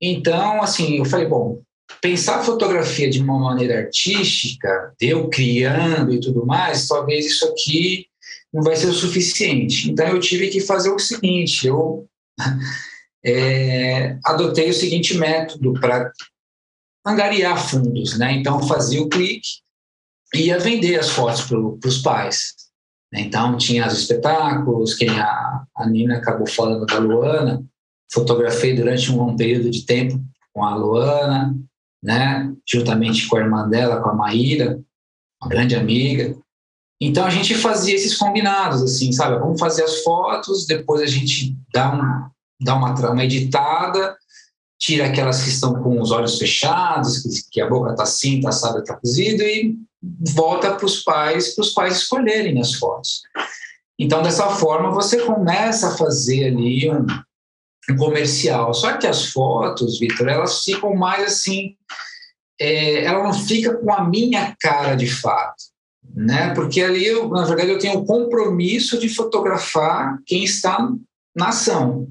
Então, assim, eu falei, bom, pensar a fotografia de uma maneira artística, eu criando e tudo mais, talvez isso aqui não vai ser o suficiente. Então eu tive que fazer o seguinte: eu é, adotei o seguinte método para angariar fundos, né? Então fazia o clique e ia vender as fotos para os pais. Então tinha os espetáculos, quem a, a Nina acabou falando da Luana, fotografei durante um período de tempo com a Luana, né? Juntamente com a irmã dela, com a Maíra, uma grande amiga. Então a gente fazia esses combinados, assim, sabe? Vamos fazer as fotos, depois a gente dá, um, dá uma, uma editada, tira aquelas que estão com os olhos fechados, que, que a boca está assim, está assada, está cozida, e volta para os pais, para os pais escolherem as fotos. Então, dessa forma, você começa a fazer ali um, um comercial. Só que as fotos, Vitor, elas ficam mais assim, é, ela não fica com a minha cara de fato né? Porque ali, eu, na verdade, eu tenho o compromisso de fotografar quem está na ação,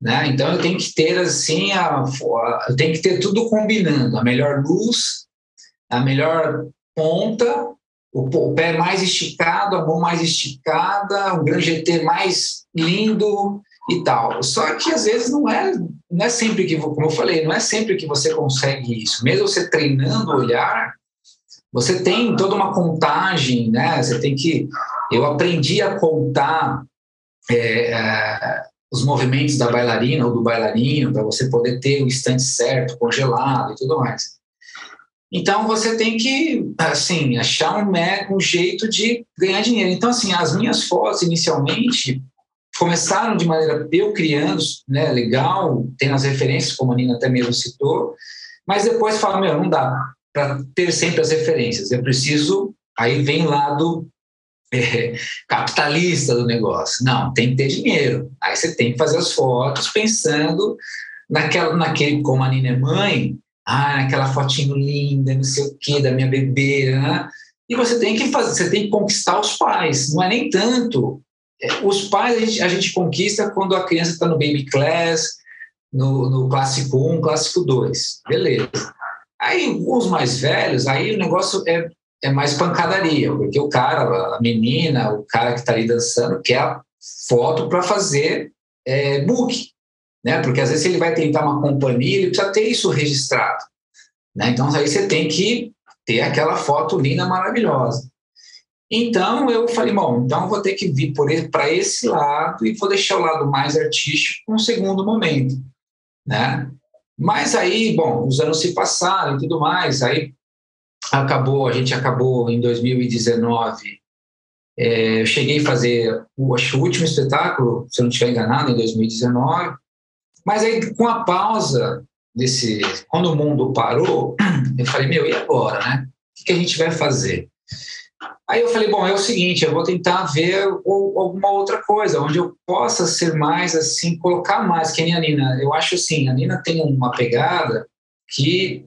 né? Então eu tenho que ter assim, a, a, eu tenho que ter tudo combinando, a melhor luz, a melhor ponta, o, pé mais esticado, a mão mais esticada, o grande GT mais lindo e tal. Só que às vezes não é, não é sempre que, como eu falei, não é sempre que você consegue isso. Mesmo você treinando o olhar, você tem toda uma contagem, né? Você tem que. Eu aprendi a contar é, é, os movimentos da bailarina ou do bailarino para você poder ter o instante certo, congelado e tudo mais. Então você tem que, assim, achar um, um jeito de ganhar dinheiro. Então, assim, as minhas fotos inicialmente começaram de maneira eu criando, né, legal, tendo as referências, como a Nina até mesmo citou, mas depois fala, meu, não dá para ter sempre as referências. Eu preciso, aí vem lado é, capitalista do negócio. Não, tem que ter dinheiro. Aí você tem que fazer as fotos pensando naquela, naquele, como a Nina é mãe, ah, naquela fotinho linda, não sei o quê, da minha bebê, né? E você tem que fazer, você tem que conquistar os pais. Não é nem tanto. É, os pais a gente, a gente conquista quando a criança está no baby class, no, no clássico 1, clássico 2. Beleza. Aí, os mais velhos, aí o negócio é, é mais pancadaria, porque o cara, a menina, o cara que está ali dançando, quer a foto para fazer é, book, né? Porque às vezes ele vai tentar uma companhia, ele precisa ter isso registrado, né? Então aí você tem que ter aquela foto linda, maravilhosa. Então eu falei, bom, então vou ter que vir para esse lado e vou deixar o lado mais artístico um segundo momento, né? Mas aí, bom, os anos se passaram e tudo mais, aí acabou, a gente acabou em 2019. É, eu cheguei a fazer o, acho, o último espetáculo, se eu não estiver enganado, em 2019. Mas aí, com a pausa desse. Quando o mundo parou, eu falei, meu, e agora, né? O que a gente vai fazer? Aí eu falei, bom, é o seguinte, eu vou tentar ver alguma outra coisa, onde eu possa ser mais assim, colocar mais, que nem a Nina. Eu acho assim, a Nina tem uma pegada que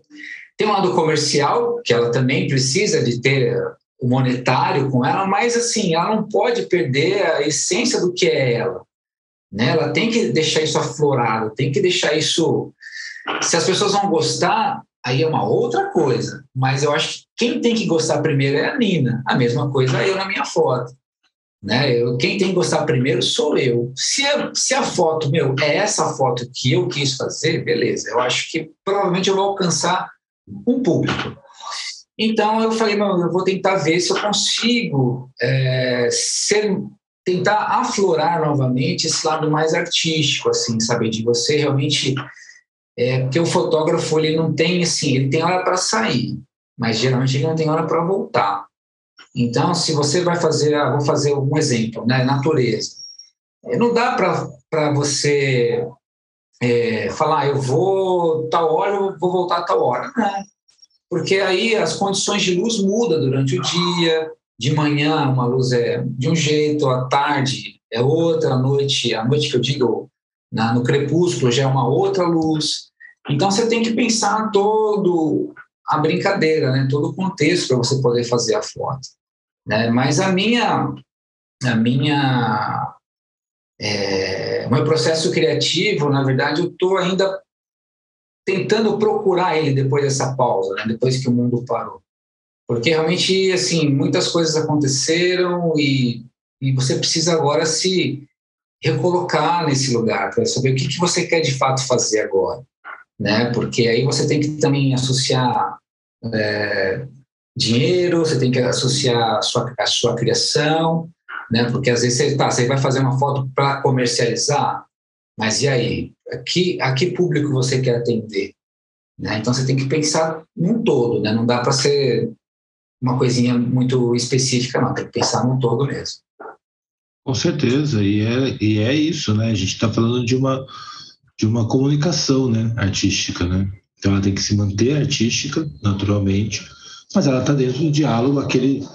tem um lado comercial, que ela também precisa de ter o monetário com ela, mas assim, ela não pode perder a essência do que é ela. Né? Ela tem que deixar isso aflorado, tem que deixar isso. Se as pessoas vão gostar, aí é uma outra coisa. Mas eu acho que quem tem que gostar primeiro é a Nina. A mesma coisa eu na minha foto. Né? Eu, quem tem que gostar primeiro sou eu. Se a, se a foto, meu, é essa foto que eu quis fazer, beleza. Eu acho que provavelmente eu vou alcançar um público. Então eu falei, não, eu vou tentar ver se eu consigo é, ser, tentar aflorar novamente esse lado mais artístico, assim, sabe, de você realmente, é, porque o fotógrafo ele não tem assim, ele tem hora para sair, mas geralmente ele não tem hora para voltar. Então, se você vai fazer, ah, vou fazer um exemplo, né, natureza, é, não dá para você é, falar, eu vou tal hora, eu vou voltar tal hora, não. Porque aí as condições de luz mudam durante o dia, de manhã uma luz é de um jeito, à tarde é outra, à noite, à noite que eu digo, na, no crepúsculo já é uma outra luz. Então você tem que pensar todo a brincadeira, né, todo o contexto para você poder fazer a foto. Né? Mas a minha, a minha, é, o meu processo criativo, na verdade, eu estou ainda tentando procurar ele depois dessa pausa, né? depois que o mundo parou. Porque realmente, assim, muitas coisas aconteceram e, e você precisa agora se recolocar nesse lugar para saber o que, que você quer de fato fazer agora, né? Porque aí você tem que também associar é, dinheiro, você tem que associar a sua, a sua criação, né? Porque às vezes você, tá, você vai fazer uma foto para comercializar, mas e aí? A que, a que público você quer atender? Né? Então você tem que pensar num todo, né? não dá para ser uma coisinha muito específica, não, tem que pensar num todo mesmo. Com certeza, e é, e é isso, né? A gente está falando de uma, de uma comunicação né? artística, né? Então ela tem que se manter artística, naturalmente, mas ela está dentro do diálogo, aquele,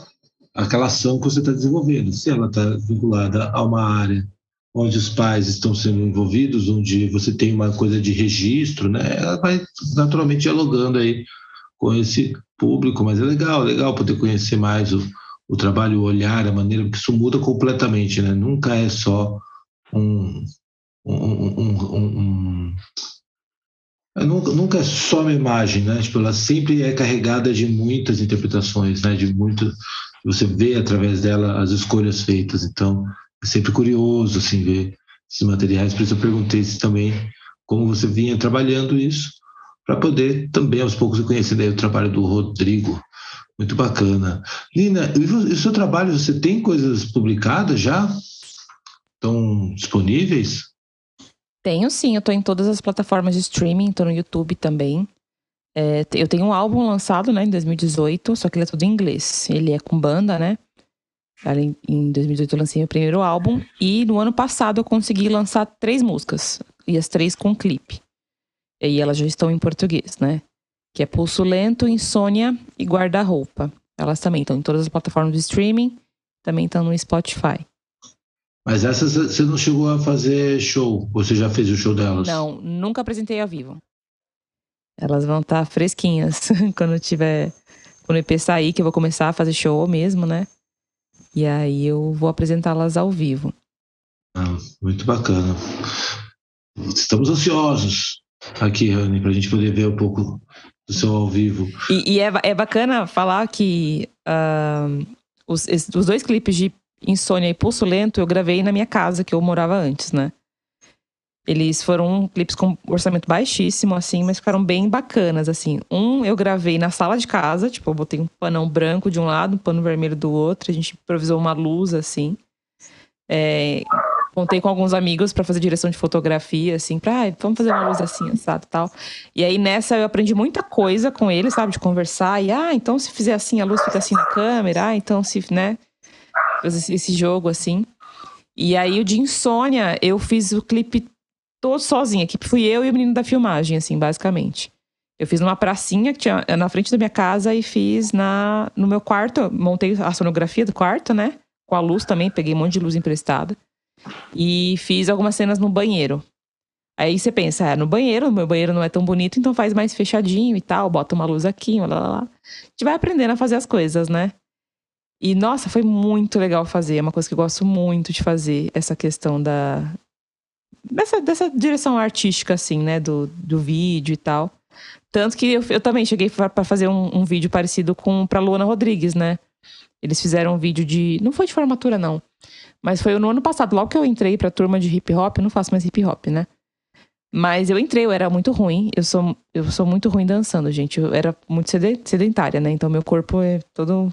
aquela ação que você está desenvolvendo. Se ela está vinculada a uma área onde os pais estão sendo envolvidos, onde você tem uma coisa de registro, né? Ela vai naturalmente dialogando aí com esse público, mas é legal, legal poder conhecer mais o, o trabalho, o olhar, a maneira, porque isso muda completamente, né? Nunca é só um, um, um, um é, Nunca, nunca, é só uma imagem, né? Tipo, ela sempre é carregada de muitas interpretações, né? De muito, você vê através dela as escolhas feitas. Então, é sempre curioso assim ver esses materiais, por isso eu perguntei se também como você vinha trabalhando isso para poder também aos poucos conhecer o trabalho do Rodrigo. Muito bacana. Lina, e o seu trabalho, você tem coisas publicadas já? Estão disponíveis? Tenho sim, eu estou em todas as plataformas de streaming, estou no YouTube também. É, eu tenho um álbum lançado né, em 2018, só que ele é todo em inglês. Ele é com banda, né? Em 2018 eu lancei meu primeiro álbum e no ano passado eu consegui lançar três músicas e as três com clipe. E elas já estão em português, né? Que é Pulso Lento, Insônia e Guarda-Roupa. Elas também estão em todas as plataformas de streaming, também estão no Spotify. Mas essas você não chegou a fazer show? Você já fez o show delas? Não, nunca apresentei ao vivo. Elas vão estar tá fresquinhas quando tiver. Quando o EP sair, que eu vou começar a fazer show mesmo, né? E aí eu vou apresentá-las ao vivo. Ah, muito bacana. Estamos ansiosos aqui, Rani, para a gente poder ver um pouco do seu ao vivo. E, e é, é bacana falar que uh, os, os dois clipes de Insônia e Pulso Lento eu gravei na minha casa, que eu morava antes, né? Eles foram clipes com orçamento baixíssimo, assim, mas ficaram bem bacanas, assim. Um eu gravei na sala de casa, tipo, eu botei um panão branco de um lado, um pano vermelho do outro, a gente improvisou uma luz, assim. É, contei com alguns amigos para fazer direção de fotografia, assim, pra, ah, vamos fazer uma luz assim, assado tal. E aí nessa eu aprendi muita coisa com eles, sabe, de conversar. E, ah, então se fizer assim, a luz fica assim na câmera, ah, então se, né, esse jogo, assim. E aí o de insônia, eu fiz o clipe todo sozinha, que fui eu e o menino da filmagem, assim, basicamente. Eu fiz numa pracinha que tinha na frente da minha casa e fiz na, no meu quarto. Montei a sonografia do quarto, né? Com a luz também, peguei um monte de luz emprestada. E fiz algumas cenas no banheiro. Aí você pensa, é, no banheiro, meu banheiro não é tão bonito, então faz mais fechadinho e tal, bota uma luz aqui, lá, lá, lá. A gente vai aprendendo a fazer as coisas, né? E nossa, foi muito legal fazer. É uma coisa que eu gosto muito de fazer, essa questão da, dessa, dessa direção artística, assim, né? Do, do vídeo e tal. Tanto que eu, eu também cheguei para fazer um, um, vídeo parecido com pra Luana Rodrigues, né? Eles fizeram um vídeo de. Não foi de formatura, não. Mas foi no ano passado, logo que eu entrei pra turma de hip hop, eu não faço mais hip hop, né? Mas eu entrei, eu era muito ruim. Eu sou, eu sou muito ruim dançando, gente. Eu era muito sedentária, né? Então meu corpo é todo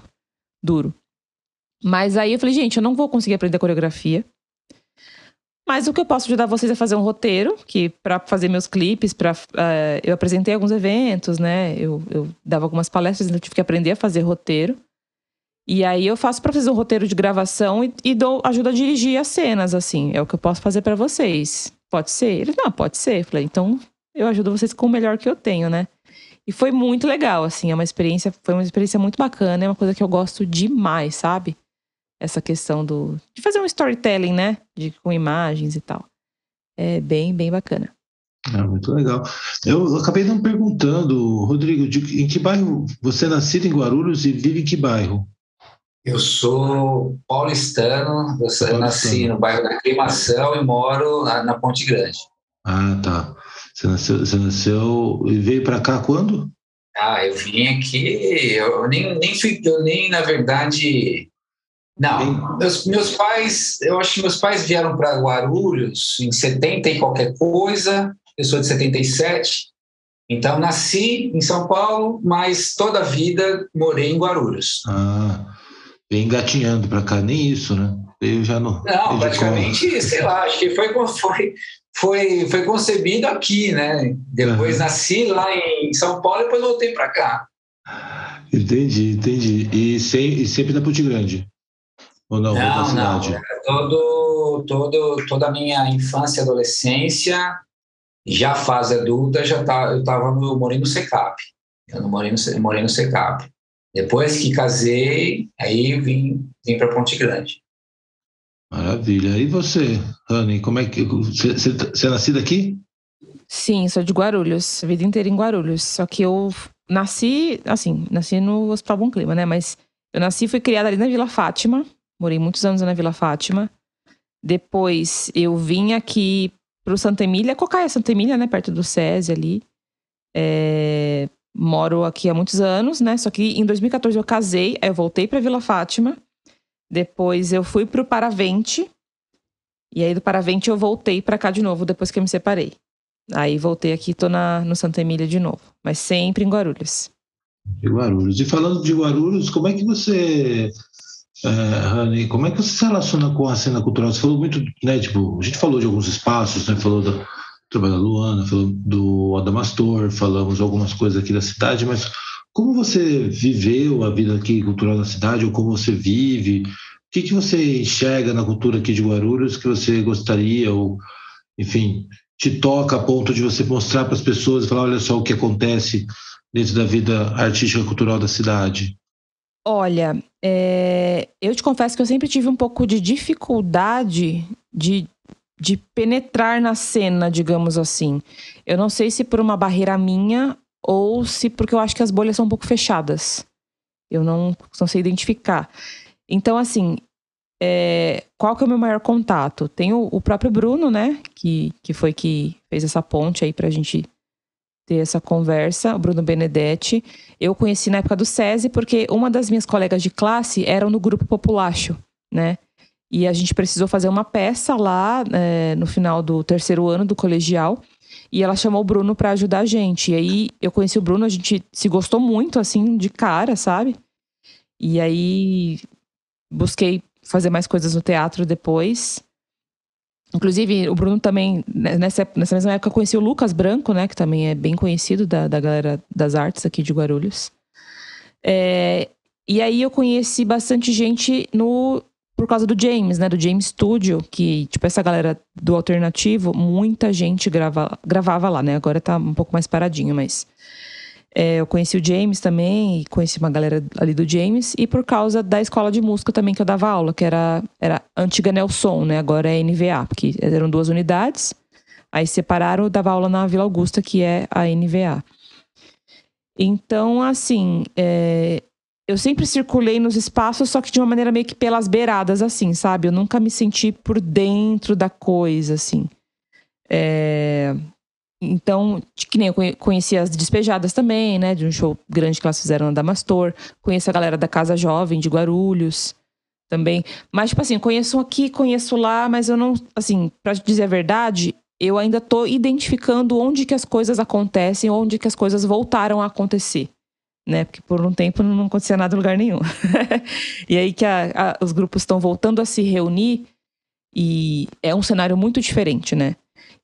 duro. Mas aí eu falei, gente, eu não vou conseguir aprender coreografia. Mas o que eu posso ajudar vocês a fazer um roteiro, que para fazer meus clipes, para uh, eh, eu apresentei alguns eventos, né? Eu, eu dava algumas palestras, então eu tive que aprender a fazer roteiro. E aí eu faço para fazer um roteiro de gravação e, e dou ajuda a dirigir as cenas, assim. É o que eu posso fazer para vocês. Pode ser? Ele, não, pode ser. Eu falei, então eu ajudo vocês com o melhor que eu tenho, né? E foi muito legal, assim, é uma experiência, foi uma experiência muito bacana, é uma coisa que eu gosto demais, sabe? essa questão do de fazer um storytelling, né? De, com imagens e tal. É bem, bem bacana. É muito legal. Eu acabei não perguntando, Rodrigo, de, em que bairro você é nascido em Guarulhos e vive em que bairro? Eu sou paulistano, eu paulistano. nasci no bairro da Aclimação e moro na, na, Ponte Grande. Ah, tá. Você nasceu, você nasceu e veio para cá quando? Ah, eu vim aqui, eu nem, nem fui, eu nem, na verdade, não, meus, meus pais, eu acho que meus pais vieram para Guarulhos em 70 e qualquer coisa, eu sou de 77, então nasci em São Paulo, mas toda a vida morei em Guarulhos. Ah, vem engatinhando para cá, nem isso, né? Eu já não. Não, praticamente, sei lá, acho que foi, foi, foi, foi concebido aqui, né? Depois uhum. nasci lá em São Paulo e depois voltei para cá. Entendi, entendi. E, sem, e sempre na Ponte Grande? Ou não? Não, não. Todo, todo, toda a minha infância e adolescência, já fase adulta, já tá, eu estava morei no Secap. Eu não morei no, morei no Secap. Depois que casei, aí vim, vim para Ponte Grande. Maravilha. E você, Rani, como é que. Você, você é nascida aqui? Sim, sou de Guarulhos, a vida inteira em Guarulhos. Só que eu nasci, assim, nasci no Hospital Bom Clima, né? Mas eu nasci e fui criada ali na Vila Fátima, Morei muitos anos na Vila Fátima. Depois eu vim aqui pro Santa Emília, Cocaia Santa Emília, né? Perto do SESI ali. É, moro aqui há muitos anos, né? Só que em 2014 eu casei, aí eu voltei pra Vila Fátima. Depois eu fui pro Paravente. E aí do Paravente eu voltei para cá de novo depois que eu me separei. Aí voltei aqui, tô na, no Santa Emília de novo. Mas sempre em Guarulhos. Guarulhos. E falando de Guarulhos, como é que você é, Rani, como é que você se relaciona com a cena cultural? Você falou muito, né? Tipo, a gente falou de alguns espaços, né? Falou do trabalho da Luana, falou do Adamastor, falamos algumas coisas aqui da cidade, mas como você viveu a vida aqui cultural na cidade, ou como você vive? O que, que você enxerga na cultura aqui de Guarulhos que você gostaria, ou, enfim, te toca a ponto de você mostrar para as pessoas e falar: olha só o que acontece dentro da vida artística cultural da cidade? Olha, é, eu te confesso que eu sempre tive um pouco de dificuldade de, de penetrar na cena, digamos assim. Eu não sei se por uma barreira minha ou se porque eu acho que as bolhas são um pouco fechadas. Eu não, não sei identificar. Então, assim, é, qual que é o meu maior contato? Tem o, o, próprio Bruno, né? Que, que foi que fez essa ponte aí pra gente ter essa conversa, o Bruno Benedetti. Eu conheci na época do SESI porque uma das minhas colegas de classe era no grupo Populacho, né? E a gente precisou fazer uma peça lá é, no final do terceiro ano do colegial. E ela chamou o Bruno para ajudar a gente. E aí eu conheci o Bruno, a gente se gostou muito, assim, de cara, sabe? E aí busquei fazer mais coisas no teatro depois. Inclusive, o Bruno também, né, nessa, nessa mesma época, conheci o Lucas Branco, né? Que também é bem conhecido da, da galera das artes aqui de Guarulhos. É, e aí eu conheci bastante gente no por causa do James, né? Do James Studio, que, tipo, essa galera do alternativo, muita gente grava, gravava lá, né? Agora tá um pouco mais paradinho, mas é, eu conheci o James também, e conheci uma galera ali do James, e por causa da escola de música também que eu dava aula, que era, era antiga Nelson, né? Agora é NVA, porque eram duas unidades. Aí separaram, eu dava aula na Vila Augusta, que é a NVA. Então, assim, é, eu sempre circulei nos espaços, só que de uma maneira meio que pelas beiradas, assim, sabe? Eu nunca me senti por dentro da coisa, assim. É, então, que nem eu conheci as despejadas também, né? De um show grande que elas fizeram na Damastor. Conheço a galera da Casa Jovem de Guarulhos também. Mas, tipo assim, conheço aqui, conheço lá, mas eu não. Assim, pra dizer a verdade, eu ainda tô identificando onde que as coisas acontecem, onde que as coisas voltaram a acontecer. Né? Porque por um tempo não acontecia nada em lugar nenhum. e aí que a, a, os grupos estão voltando a se reunir e é um cenário muito diferente, né?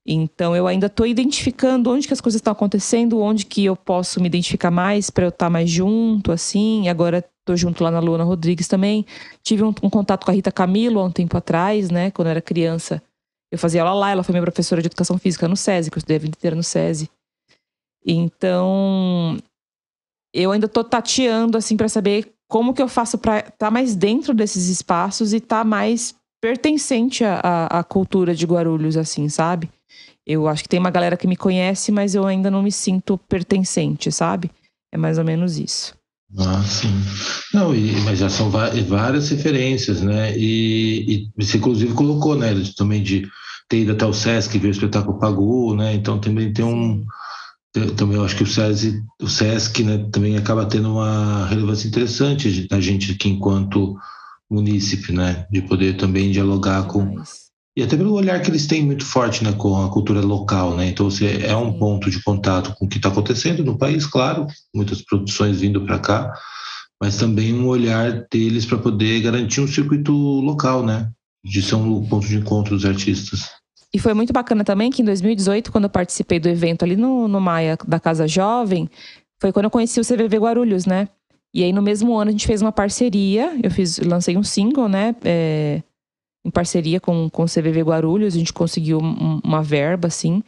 Então eu ainda estou identificando onde que as coisas estão acontecendo, onde que eu posso me identificar mais para eu estar tá mais junto, assim. Agora estou junto lá na Luana Rodrigues também. Tive um, um, contato com a Rita Camilo há um tempo atrás, né? Quando eu era criança. Eu fazia aula lá, ela foi minha professora de educação física no SESI, que eu estudei a vida inteira no SESI. Então, eu ainda estou tateando, assim, para saber como que eu faço para estar tá mais dentro desses espaços e estar tá mais pertencente à, à, cultura de Guarulhos, assim, sabe? Eu acho que tem uma galera que me conhece, mas eu ainda não me sinto pertencente, sabe? É mais ou menos isso. Ah, sim. Não, e, mas já são várias referências, né? E, e você inclusive colocou, né? Também de ter ido até o Sesc, ver o espetáculo Pagu, né? Então também tem um. Também eu acho que o Sesc, o Sesc né, também acaba tendo uma relevância interessante da gente aqui enquanto munícipe, né? De poder também dialogar com. E até pelo olhar que eles têm muito forte né, com a cultura local, né? Então você é um ponto de contato com o que está acontecendo no país, claro, muitas produções vindo para cá, mas também um olhar deles para poder garantir um circuito local, né? De ser um ponto de encontro dos artistas. E foi muito bacana também que em 2018, quando eu participei do evento ali no, no Maia da Casa Jovem, foi quando eu conheci o CVV Guarulhos, né? E aí no mesmo ano a gente fez uma parceria, eu fiz, lancei um single, né? É, em parceria com, com o CVV Guarulhos, a gente conseguiu um, uma verba, assim.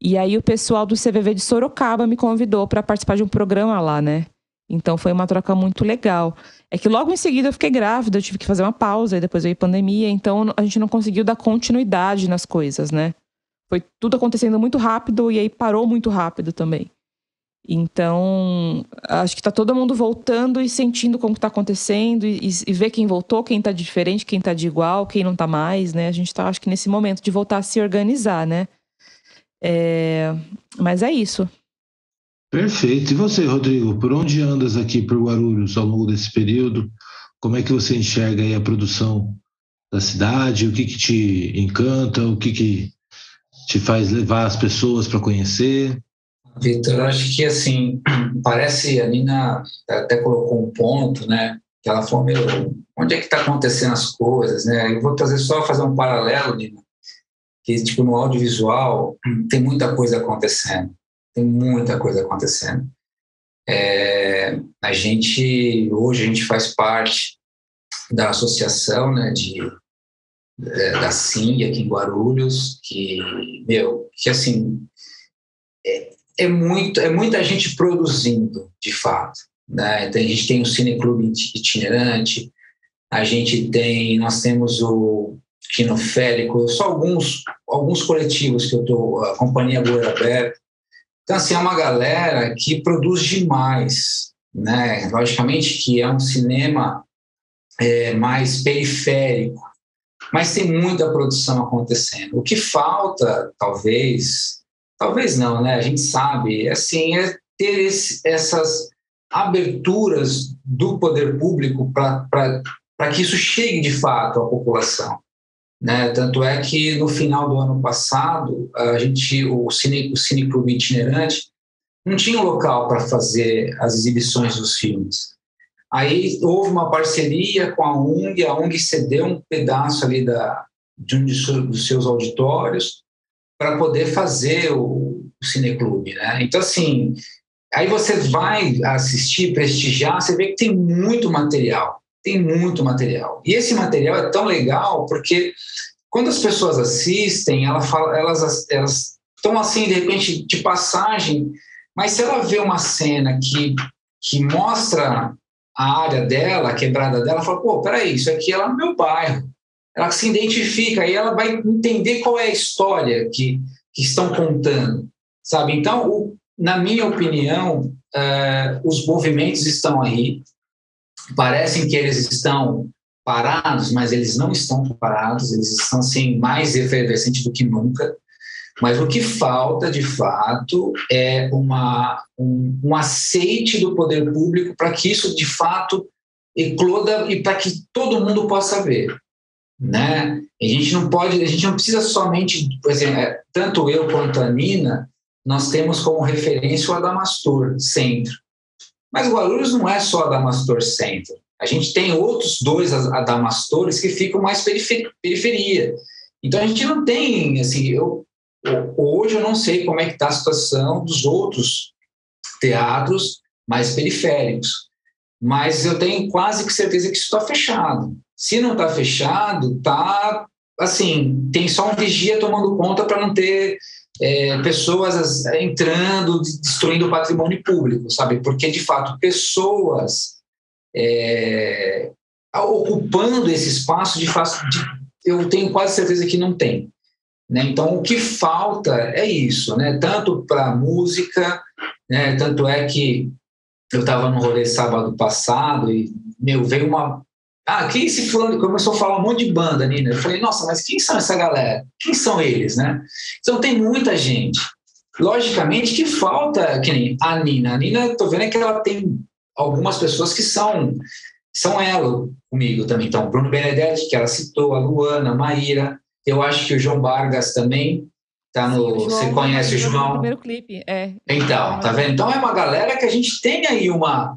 E aí o pessoal do CVV de Sorocaba me convidou para participar de um programa lá, né? Então foi uma troca muito legal. É que logo em seguida eu fiquei grávida, eu tive que fazer uma pausa, e depois veio pandemia, então a gente não conseguiu dar continuidade nas coisas, né? Foi tudo acontecendo muito rápido e aí parou muito rápido também. Então, acho que está todo mundo voltando e sentindo como está acontecendo e, e ver quem voltou, quem está diferente, quem está de igual, quem não está mais, né? A gente está, acho que nesse momento de voltar a se organizar, né? É... Mas é isso. Perfeito. E você, Rodrigo, por onde andas aqui por Guarulhos ao longo desse período? Como é que você enxerga a produção da cidade? O que, que te encanta? O que, que te faz levar as pessoas para conhecer? Vitor, acho que assim, parece, a Nina até colocou um ponto, né? Que ela falou, meu, onde é que está acontecendo as coisas, né? Eu vou trazer só fazer um paralelo, Nina, que tipo no audiovisual tem muita coisa acontecendo, tem muita coisa acontecendo. É, a gente hoje a gente faz parte da associação, né, de é, da SIM aqui em Guarulhos, que meu, que assim é, é, muito, é muita gente produzindo, de fato. Né? Então, a gente tem o Cineclube itinerante, a gente tem, nós temos o Quinoférico, só alguns, alguns coletivos que eu estou, a Companhia Aberta. Então, assim, é uma galera que produz demais, né? Logicamente que é um cinema é, mais periférico, mas tem muita produção acontecendo. O que falta, talvez, Talvez não, né? A gente sabe, assim, é ter esse, essas aberturas do poder público para que isso chegue de fato à população. Né? Tanto é que no final do ano passado, a gente, o Cine, o Cine Clube itinerante não tinha um local para fazer as exibições dos filmes. Aí houve uma parceria com a UNG, a UNG cedeu um pedaço ali da, de um dos seus auditórios para poder fazer o, o cineclube, né? Então, assim, aí você vai assistir, prestigiar, você vê que tem muito material, tem muito material. E esse material é tão legal porque quando as pessoas assistem, ela fala, elas, estão assim, de repente, de passagem, mas se ela vê uma cena que, que mostra a área dela, a quebrada dela, fala, pô, peraí, isso aqui é lá no meu bairro ela se identifica e ela vai entender qual é a história que, que estão contando, sabe? Então, o, na minha opinião, uh, os movimentos estão aí, parecem que eles estão parados, mas eles não estão parados, eles estão assim mais efervescentes do que nunca. Mas o que falta, de fato, é uma, um, um aceite do poder público para que isso, de fato, ecloda e para que todo mundo possa ver. Né? A gente não pode, a gente não precisa somente, por exemplo, é, tanto eu quanto a Nina, nós temos como referência o Adamastor Centro. Mas o Guarulhos não é só Adamastor Centro. A gente tem outros dois Adamastores que ficam mais periferia. Então a gente não tem, assim, eu, hoje eu não sei como é que está a situação dos outros teatros mais periféricos, mas eu tenho quase que certeza que isso está fechado. Se não está fechado, tá assim, tem só um vigia tomando conta para não ter é, pessoas entrando, destruindo o patrimônio público, sabe? Porque, de fato, pessoas é, ocupando esse espaço, de fato, de, eu tenho quase certeza que não tem. Né? Então, o que falta é isso, né? tanto para a música, né? tanto é que eu estava no rolê sábado passado e meu, veio uma. Ah, quem fulano? Começou a falar um monte de banda, Nina. Eu falei, nossa, mas quem são essa galera? Quem são eles, né? Então tem muita gente. Logicamente que falta, que nem a Nina. A Nina, tô vendo que ela tem algumas pessoas que são são ela comigo também. Então, Bruno Benedetti, que ela citou, a Luana, a Maíra, eu acho que o João Vargas também tá no. Sim, o você conhece o João? primeiro clipe, é. Então, tá vendo? Então é uma galera que a gente tem aí uma.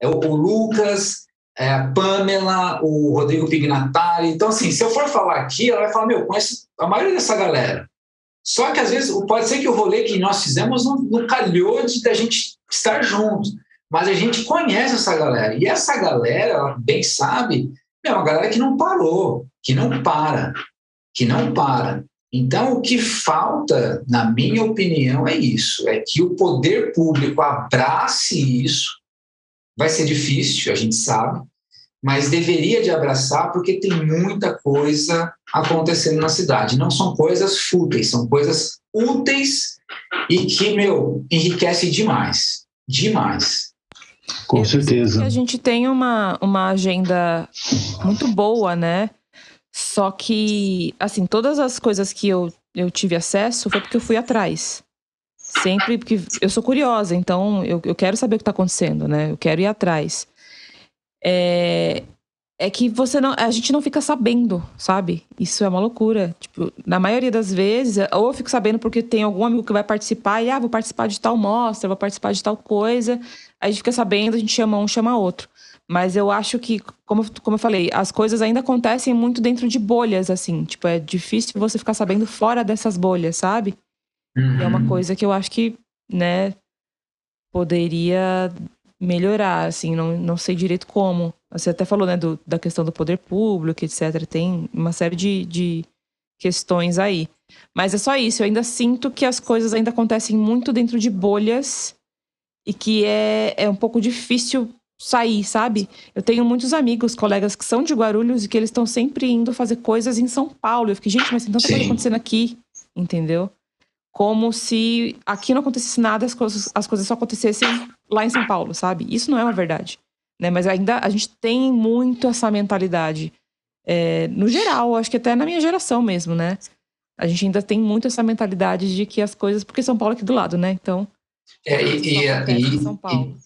É o Lucas, é a Pamela, o Rodrigo Pignatari. Então, assim, se eu for falar aqui, ela vai falar, meu, conhece a maioria dessa galera. Só que às vezes pode ser que o rolê que nós fizemos não, não calhou de a gente estar junto. Mas a gente conhece essa galera. E essa galera, ela bem sabe, é uma galera que não parou, que não para, que não para. Então, o que falta, na minha opinião, é isso: é que o poder público abrace isso. Vai ser difícil, a gente sabe, mas deveria de abraçar porque tem muita coisa acontecendo na cidade. Não são coisas fúteis, são coisas úteis e que, meu, enriquece demais. Demais. Com Eu certeza. a gente tem uma, uma agenda muito boa, né? Só que, assim, todas as coisas que eu, eu tive acesso foi porque eu fui atrás. Sempre porque eu sou curiosa, então eu, eu quero saber o que está acontecendo, né? Eu quero ir atrás. É, é que você não, a gente não fica sabendo, sabe? Isso é uma loucura. Tipo, na maioria das vezes, ou eu fico sabendo porque tem algum amigo que vai participar e ah, vou participar de tal mostra, vou participar de tal coisa. Aí a gente fica sabendo, a gente chama um, chama outro. Mas eu acho que, como, como eu falei, as coisas ainda acontecem muito dentro de bolhas, assim. Tipo, é difícil você ficar sabendo fora dessas bolhas, sabe? Uhum. É uma uhum. coisa que eu acho que, né, poderia melhorar, assim, não, não sei direito como. Você até falou, né, do, da questão do poder público, etc. Tem uma série de, de questões aí. Mas é só isso, eu ainda sinto que as coisas ainda acontecem muito dentro de bolhas e que é, é um pouco difícil sair, sabe? Eu tenho muitos amigos, colegas que são de Guarulhos e que eles estão sempre indo fazer coisas em São Paulo. Eu fiquei, gente, mas tem tanta Sim. coisa acontecendo aqui, entendeu? Como se aqui não acontecesse nada, as coisas, as coisas só acontecessem lá em São Paulo, sabe? Isso não é uma verdade. Né? Mas ainda a gente tem muito essa mentalidade. É, no geral, acho que até na minha geração mesmo, né? A gente ainda tem muito essa mentalidade de que as coisas. Porque São Paulo é aqui do lado, né? Então, é, e, e, e,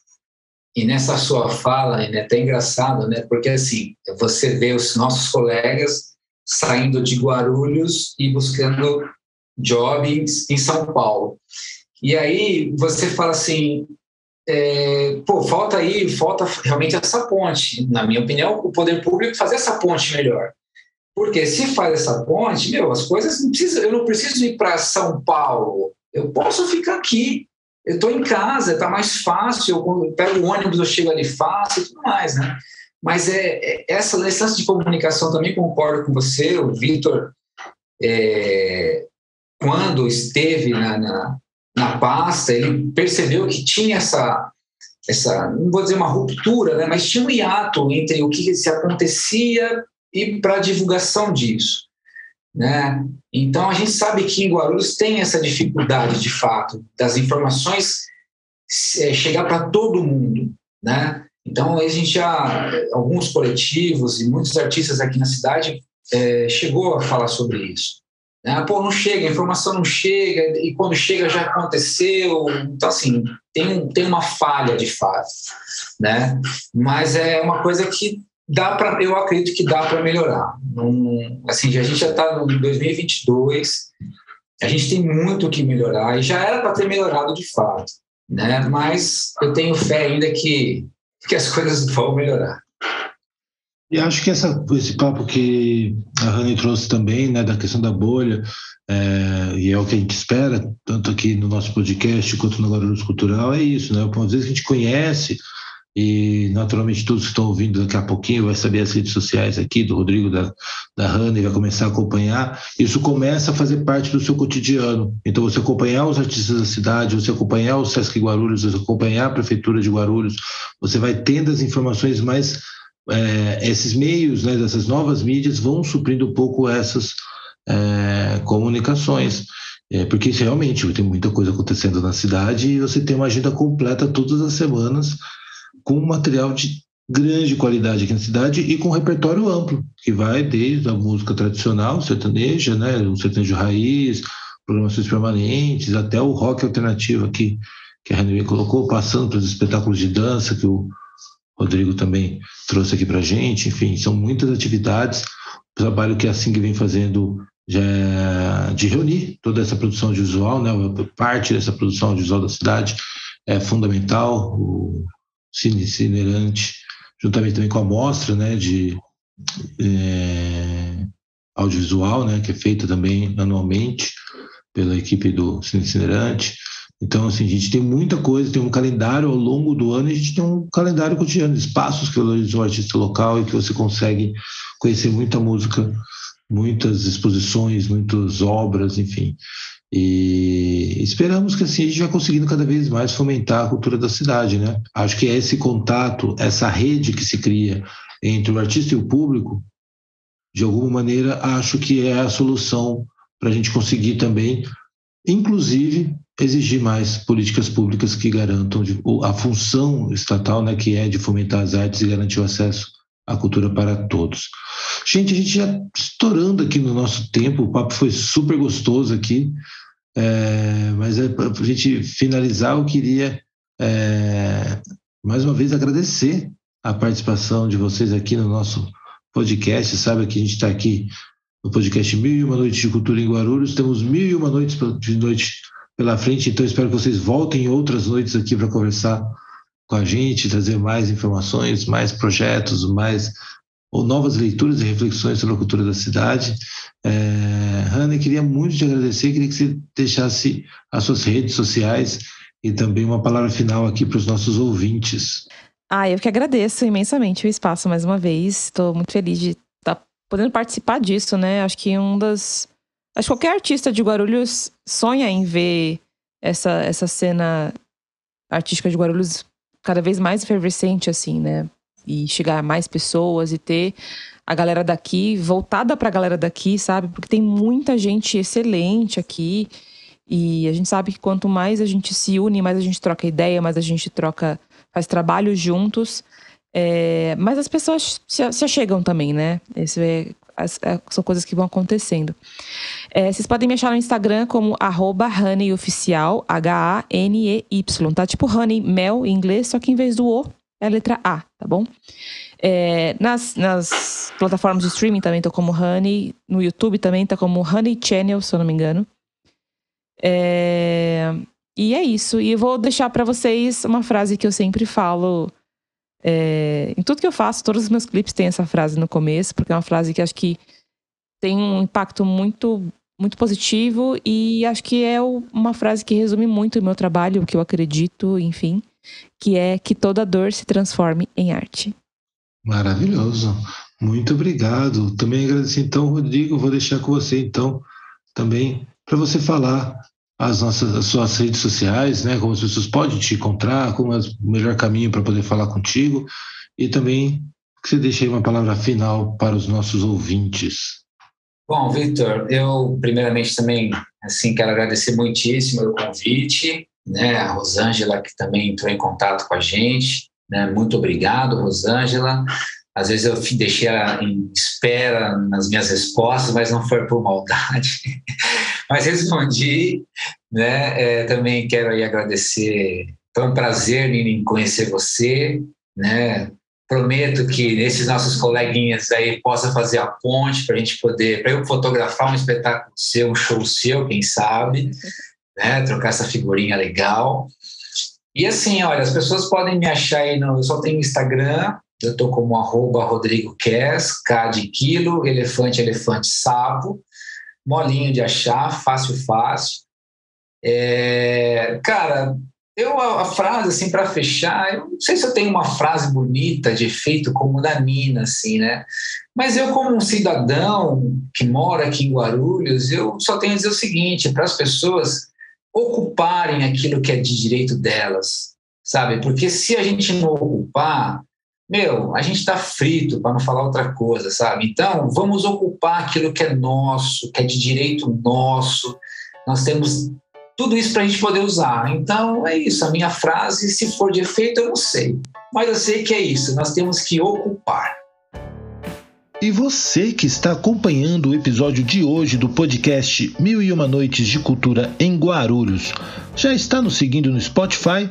e, nessa sua fala, é até engraçado, né? Porque assim, você vê os nossos colegas saindo de Guarulhos e buscando jobs em São Paulo. E aí você fala assim, é, pô, falta aí, falta realmente essa ponte. Na minha opinião, o poder público fazer essa ponte melhor. Porque se faz essa ponte, meu, as coisas não precisam, eu não preciso ir para São Paulo. Eu posso ficar aqui eu estou em casa, está mais fácil, eu pego o ônibus, eu chego ali fácil e tudo mais, né? Mas é, é essa licença de comunicação também concordo com você, o Vitor, é, quando esteve na, na, na, pasta, ele percebeu que tinha essa, essa, não vou dizer uma ruptura, né, mas tinha um hiato entre o que se acontecia e para a divulgação disso. Né? Então, a gente sabe que em Guarulhos tem essa dificuldade, de fato, das informações é, chegar para todo mundo. Né? Então, a gente já, alguns coletivos e muitos artistas aqui na cidade é, chegou a falar sobre isso. Né? Pô, não chega, a informação não chega, e quando chega já aconteceu. Então, assim, tem, tem uma falha de fato, né? Mas é uma coisa que dá para, eu acredito que dá para melhorar. Não, assim, a gente já está no 2022, a gente tem muito o que melhorar, e já era para ter melhorado de fato, né? Mas eu tenho fé ainda que, que as coisas vão melhorar. E acho que essa, esse papo que a Rani trouxe também, né, da questão da bolha, é, e é o que a gente espera, tanto aqui no nosso podcast quanto no Guarulhos Cultural, é isso, né? Às vezes a gente conhece, e naturalmente todos que estão ouvindo daqui a pouquinho vai saber as redes sociais aqui do Rodrigo, da, da Rani, vai começar a acompanhar. Isso começa a fazer parte do seu cotidiano. Então, você acompanhar os artistas da cidade, você acompanhar o Sesc Guarulhos, você acompanhar a Prefeitura de Guarulhos, você vai tendo as informações mais é, esses meios, né, dessas novas mídias vão suprindo um pouco essas é, comunicações. É, porque realmente tem muita coisa acontecendo na cidade e você tem uma agenda completa todas as semanas com material de grande qualidade aqui na cidade e com um repertório amplo, que vai desde a música tradicional, sertaneja, né, o sertanejo raiz, programações permanentes, até o rock alternativo aqui, que a René colocou, passando pelos espetáculos de dança que o Rodrigo também trouxe aqui para a gente. Enfim, são muitas atividades. O trabalho que a Sing vem fazendo é de reunir toda essa produção audiovisual, né? parte dessa produção audiovisual da cidade é fundamental. O Cine Cinerante, juntamente também com a mostra né, de é, audiovisual, né, que é feita também anualmente pela equipe do Cine Cinerante. Então, assim, a gente tem muita coisa, tem um calendário ao longo do ano, a gente tem um calendário cotidiano, espaços que valorizam o artista local e que você consegue conhecer muita música, muitas exposições, muitas obras, enfim. E esperamos que assim a gente vai conseguindo cada vez mais fomentar a cultura da cidade, né? Acho que é esse contato, essa rede que se cria entre o artista e o público, de alguma maneira, acho que é a solução para a gente conseguir também, inclusive, exigir mais políticas públicas que garantam a função estatal, né, que é de fomentar as artes e garantir o acesso à cultura para todos. Gente, a gente já estourando aqui no nosso tempo, o papo foi super gostoso aqui, é, mas é, para a gente finalizar, eu queria é, mais uma vez agradecer a participação de vocês aqui no nosso podcast. Sabe que a gente está aqui no podcast Mil e Uma Noites de Cultura em Guarulhos, temos mil e uma noites de noite pela frente. Então, espero que vocês voltem outras noites aqui para conversar com a gente, trazer mais informações, mais projetos, mais ou novas leituras e reflexões sobre a cultura da cidade. É, Hanna, queria muito te agradecer, queria que você deixasse as suas redes sociais e também uma palavra final aqui para os nossos ouvintes. Ah, eu que agradeço imensamente o espaço mais uma vez. Estou muito feliz de podendo participar disso, né? Acho que um das Acho que qualquer artista de Guarulhos sonha em ver essa, essa cena artística de Guarulhos cada vez mais efervescente, assim, né? E chegar a mais pessoas e ter a galera daqui voltada para a galera daqui, sabe? Porque tem muita gente excelente aqui. E a gente sabe que quanto mais a gente se une, mais a gente troca ideia, mais a gente troca, faz trabalho juntos, é, mas as pessoas se, achegam também, né? Esse é as, é, são coisas que vão acontecendo. É, vocês podem me achar no Instagram como arroba honeyoficial, H-A-N-E-Y, tá? Tipo honey, mel em inglês, só que em vez do O é a letra A, tá bom? É, nas, nas plataformas de streaming também tô como Honey, no YouTube também tá como Honey Channel, se eu não me engano. É, e é isso. E eu vou deixar para vocês uma frase que eu sempre falo é, em tudo que eu faço, todos os meus clipes têm essa frase no começo, porque é uma frase que acho que tem um impacto muito, muito positivo e acho que é uma frase que resume muito o meu trabalho, o que eu acredito, enfim, que é que toda dor se transforme em arte. Maravilhoso. Muito obrigado. Também agradecer então, Rodrigo, vou deixar com você então também para você falar as nossas as suas redes sociais, né? Como as pessoas podem te encontrar, como é o melhor caminho para poder falar contigo e também que você deixe aí uma palavra final para os nossos ouvintes. Bom, Victor, eu primeiramente também assim quero agradecer muitíssimo o convite, né? A Rosângela que também entrou em contato com a gente, né? Muito obrigado, Rosângela. Às vezes eu deixei ela em espera nas minhas respostas, mas não foi por maldade. mas respondi, né? É, também quero aí agradecer. Foi um prazer em conhecer você, né? Prometo que esses nossos coleguinhas aí possa fazer a ponte para a gente poder, para eu fotografar um espetáculo seu, um show seu, quem sabe, né? Trocar essa figurinha legal. E assim, olha, as pessoas podem me achar aí no. Eu só tenho Instagram, eu estou como arroba Rodrigo Kess, K de quilo, elefante, elefante, sapo. Molinho de achar, fácil, fácil. É, cara, eu a, a frase assim para fechar, eu não sei se eu tenho uma frase bonita de efeito como da Nina, assim, né? Mas eu como um cidadão que mora aqui em Guarulhos, eu só tenho a dizer o seguinte para as pessoas ocuparem aquilo que é de direito delas, sabe? Porque se a gente não ocupar, meu, a gente está frito, para não falar outra coisa, sabe? Então, vamos ocupar aquilo que é nosso, que é de direito nosso. Nós temos tudo isso para a gente poder usar. Então, é isso. A minha frase, se for de efeito, eu não sei. Mas eu sei que é isso. Nós temos que ocupar. E você que está acompanhando o episódio de hoje do podcast Mil e Uma Noites de Cultura em Guarulhos, já está nos seguindo no Spotify?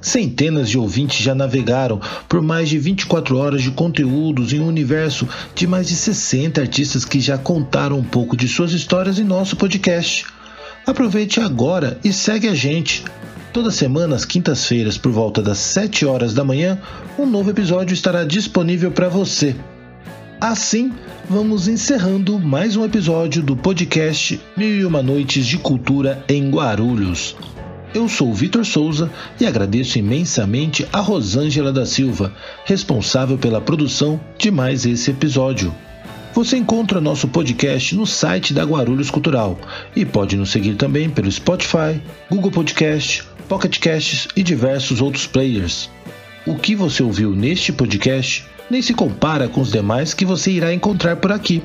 Centenas de ouvintes já navegaram por mais de 24 horas de conteúdos em um universo de mais de 60 artistas que já contaram um pouco de suas histórias em nosso podcast. Aproveite agora e segue a gente. Toda semana, às quintas-feiras, por volta das 7 horas da manhã, um novo episódio estará disponível para você. Assim, vamos encerrando mais um episódio do podcast Mil e Uma Noites de Cultura em Guarulhos. Eu sou Vitor Souza e agradeço imensamente a Rosângela da Silva, responsável pela produção de mais esse episódio. Você encontra nosso podcast no site da Guarulhos Cultural e pode nos seguir também pelo Spotify, Google Podcast, Pocket Casts e diversos outros players. O que você ouviu neste podcast nem se compara com os demais que você irá encontrar por aqui.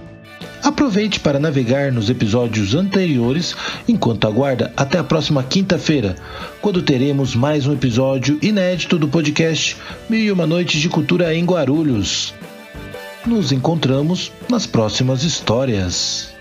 Aproveite para navegar nos episódios anteriores enquanto aguarda até a próxima quinta-feira, quando teremos mais um episódio inédito do podcast Mil e Uma Noites de Cultura em Guarulhos. Nos encontramos nas próximas histórias.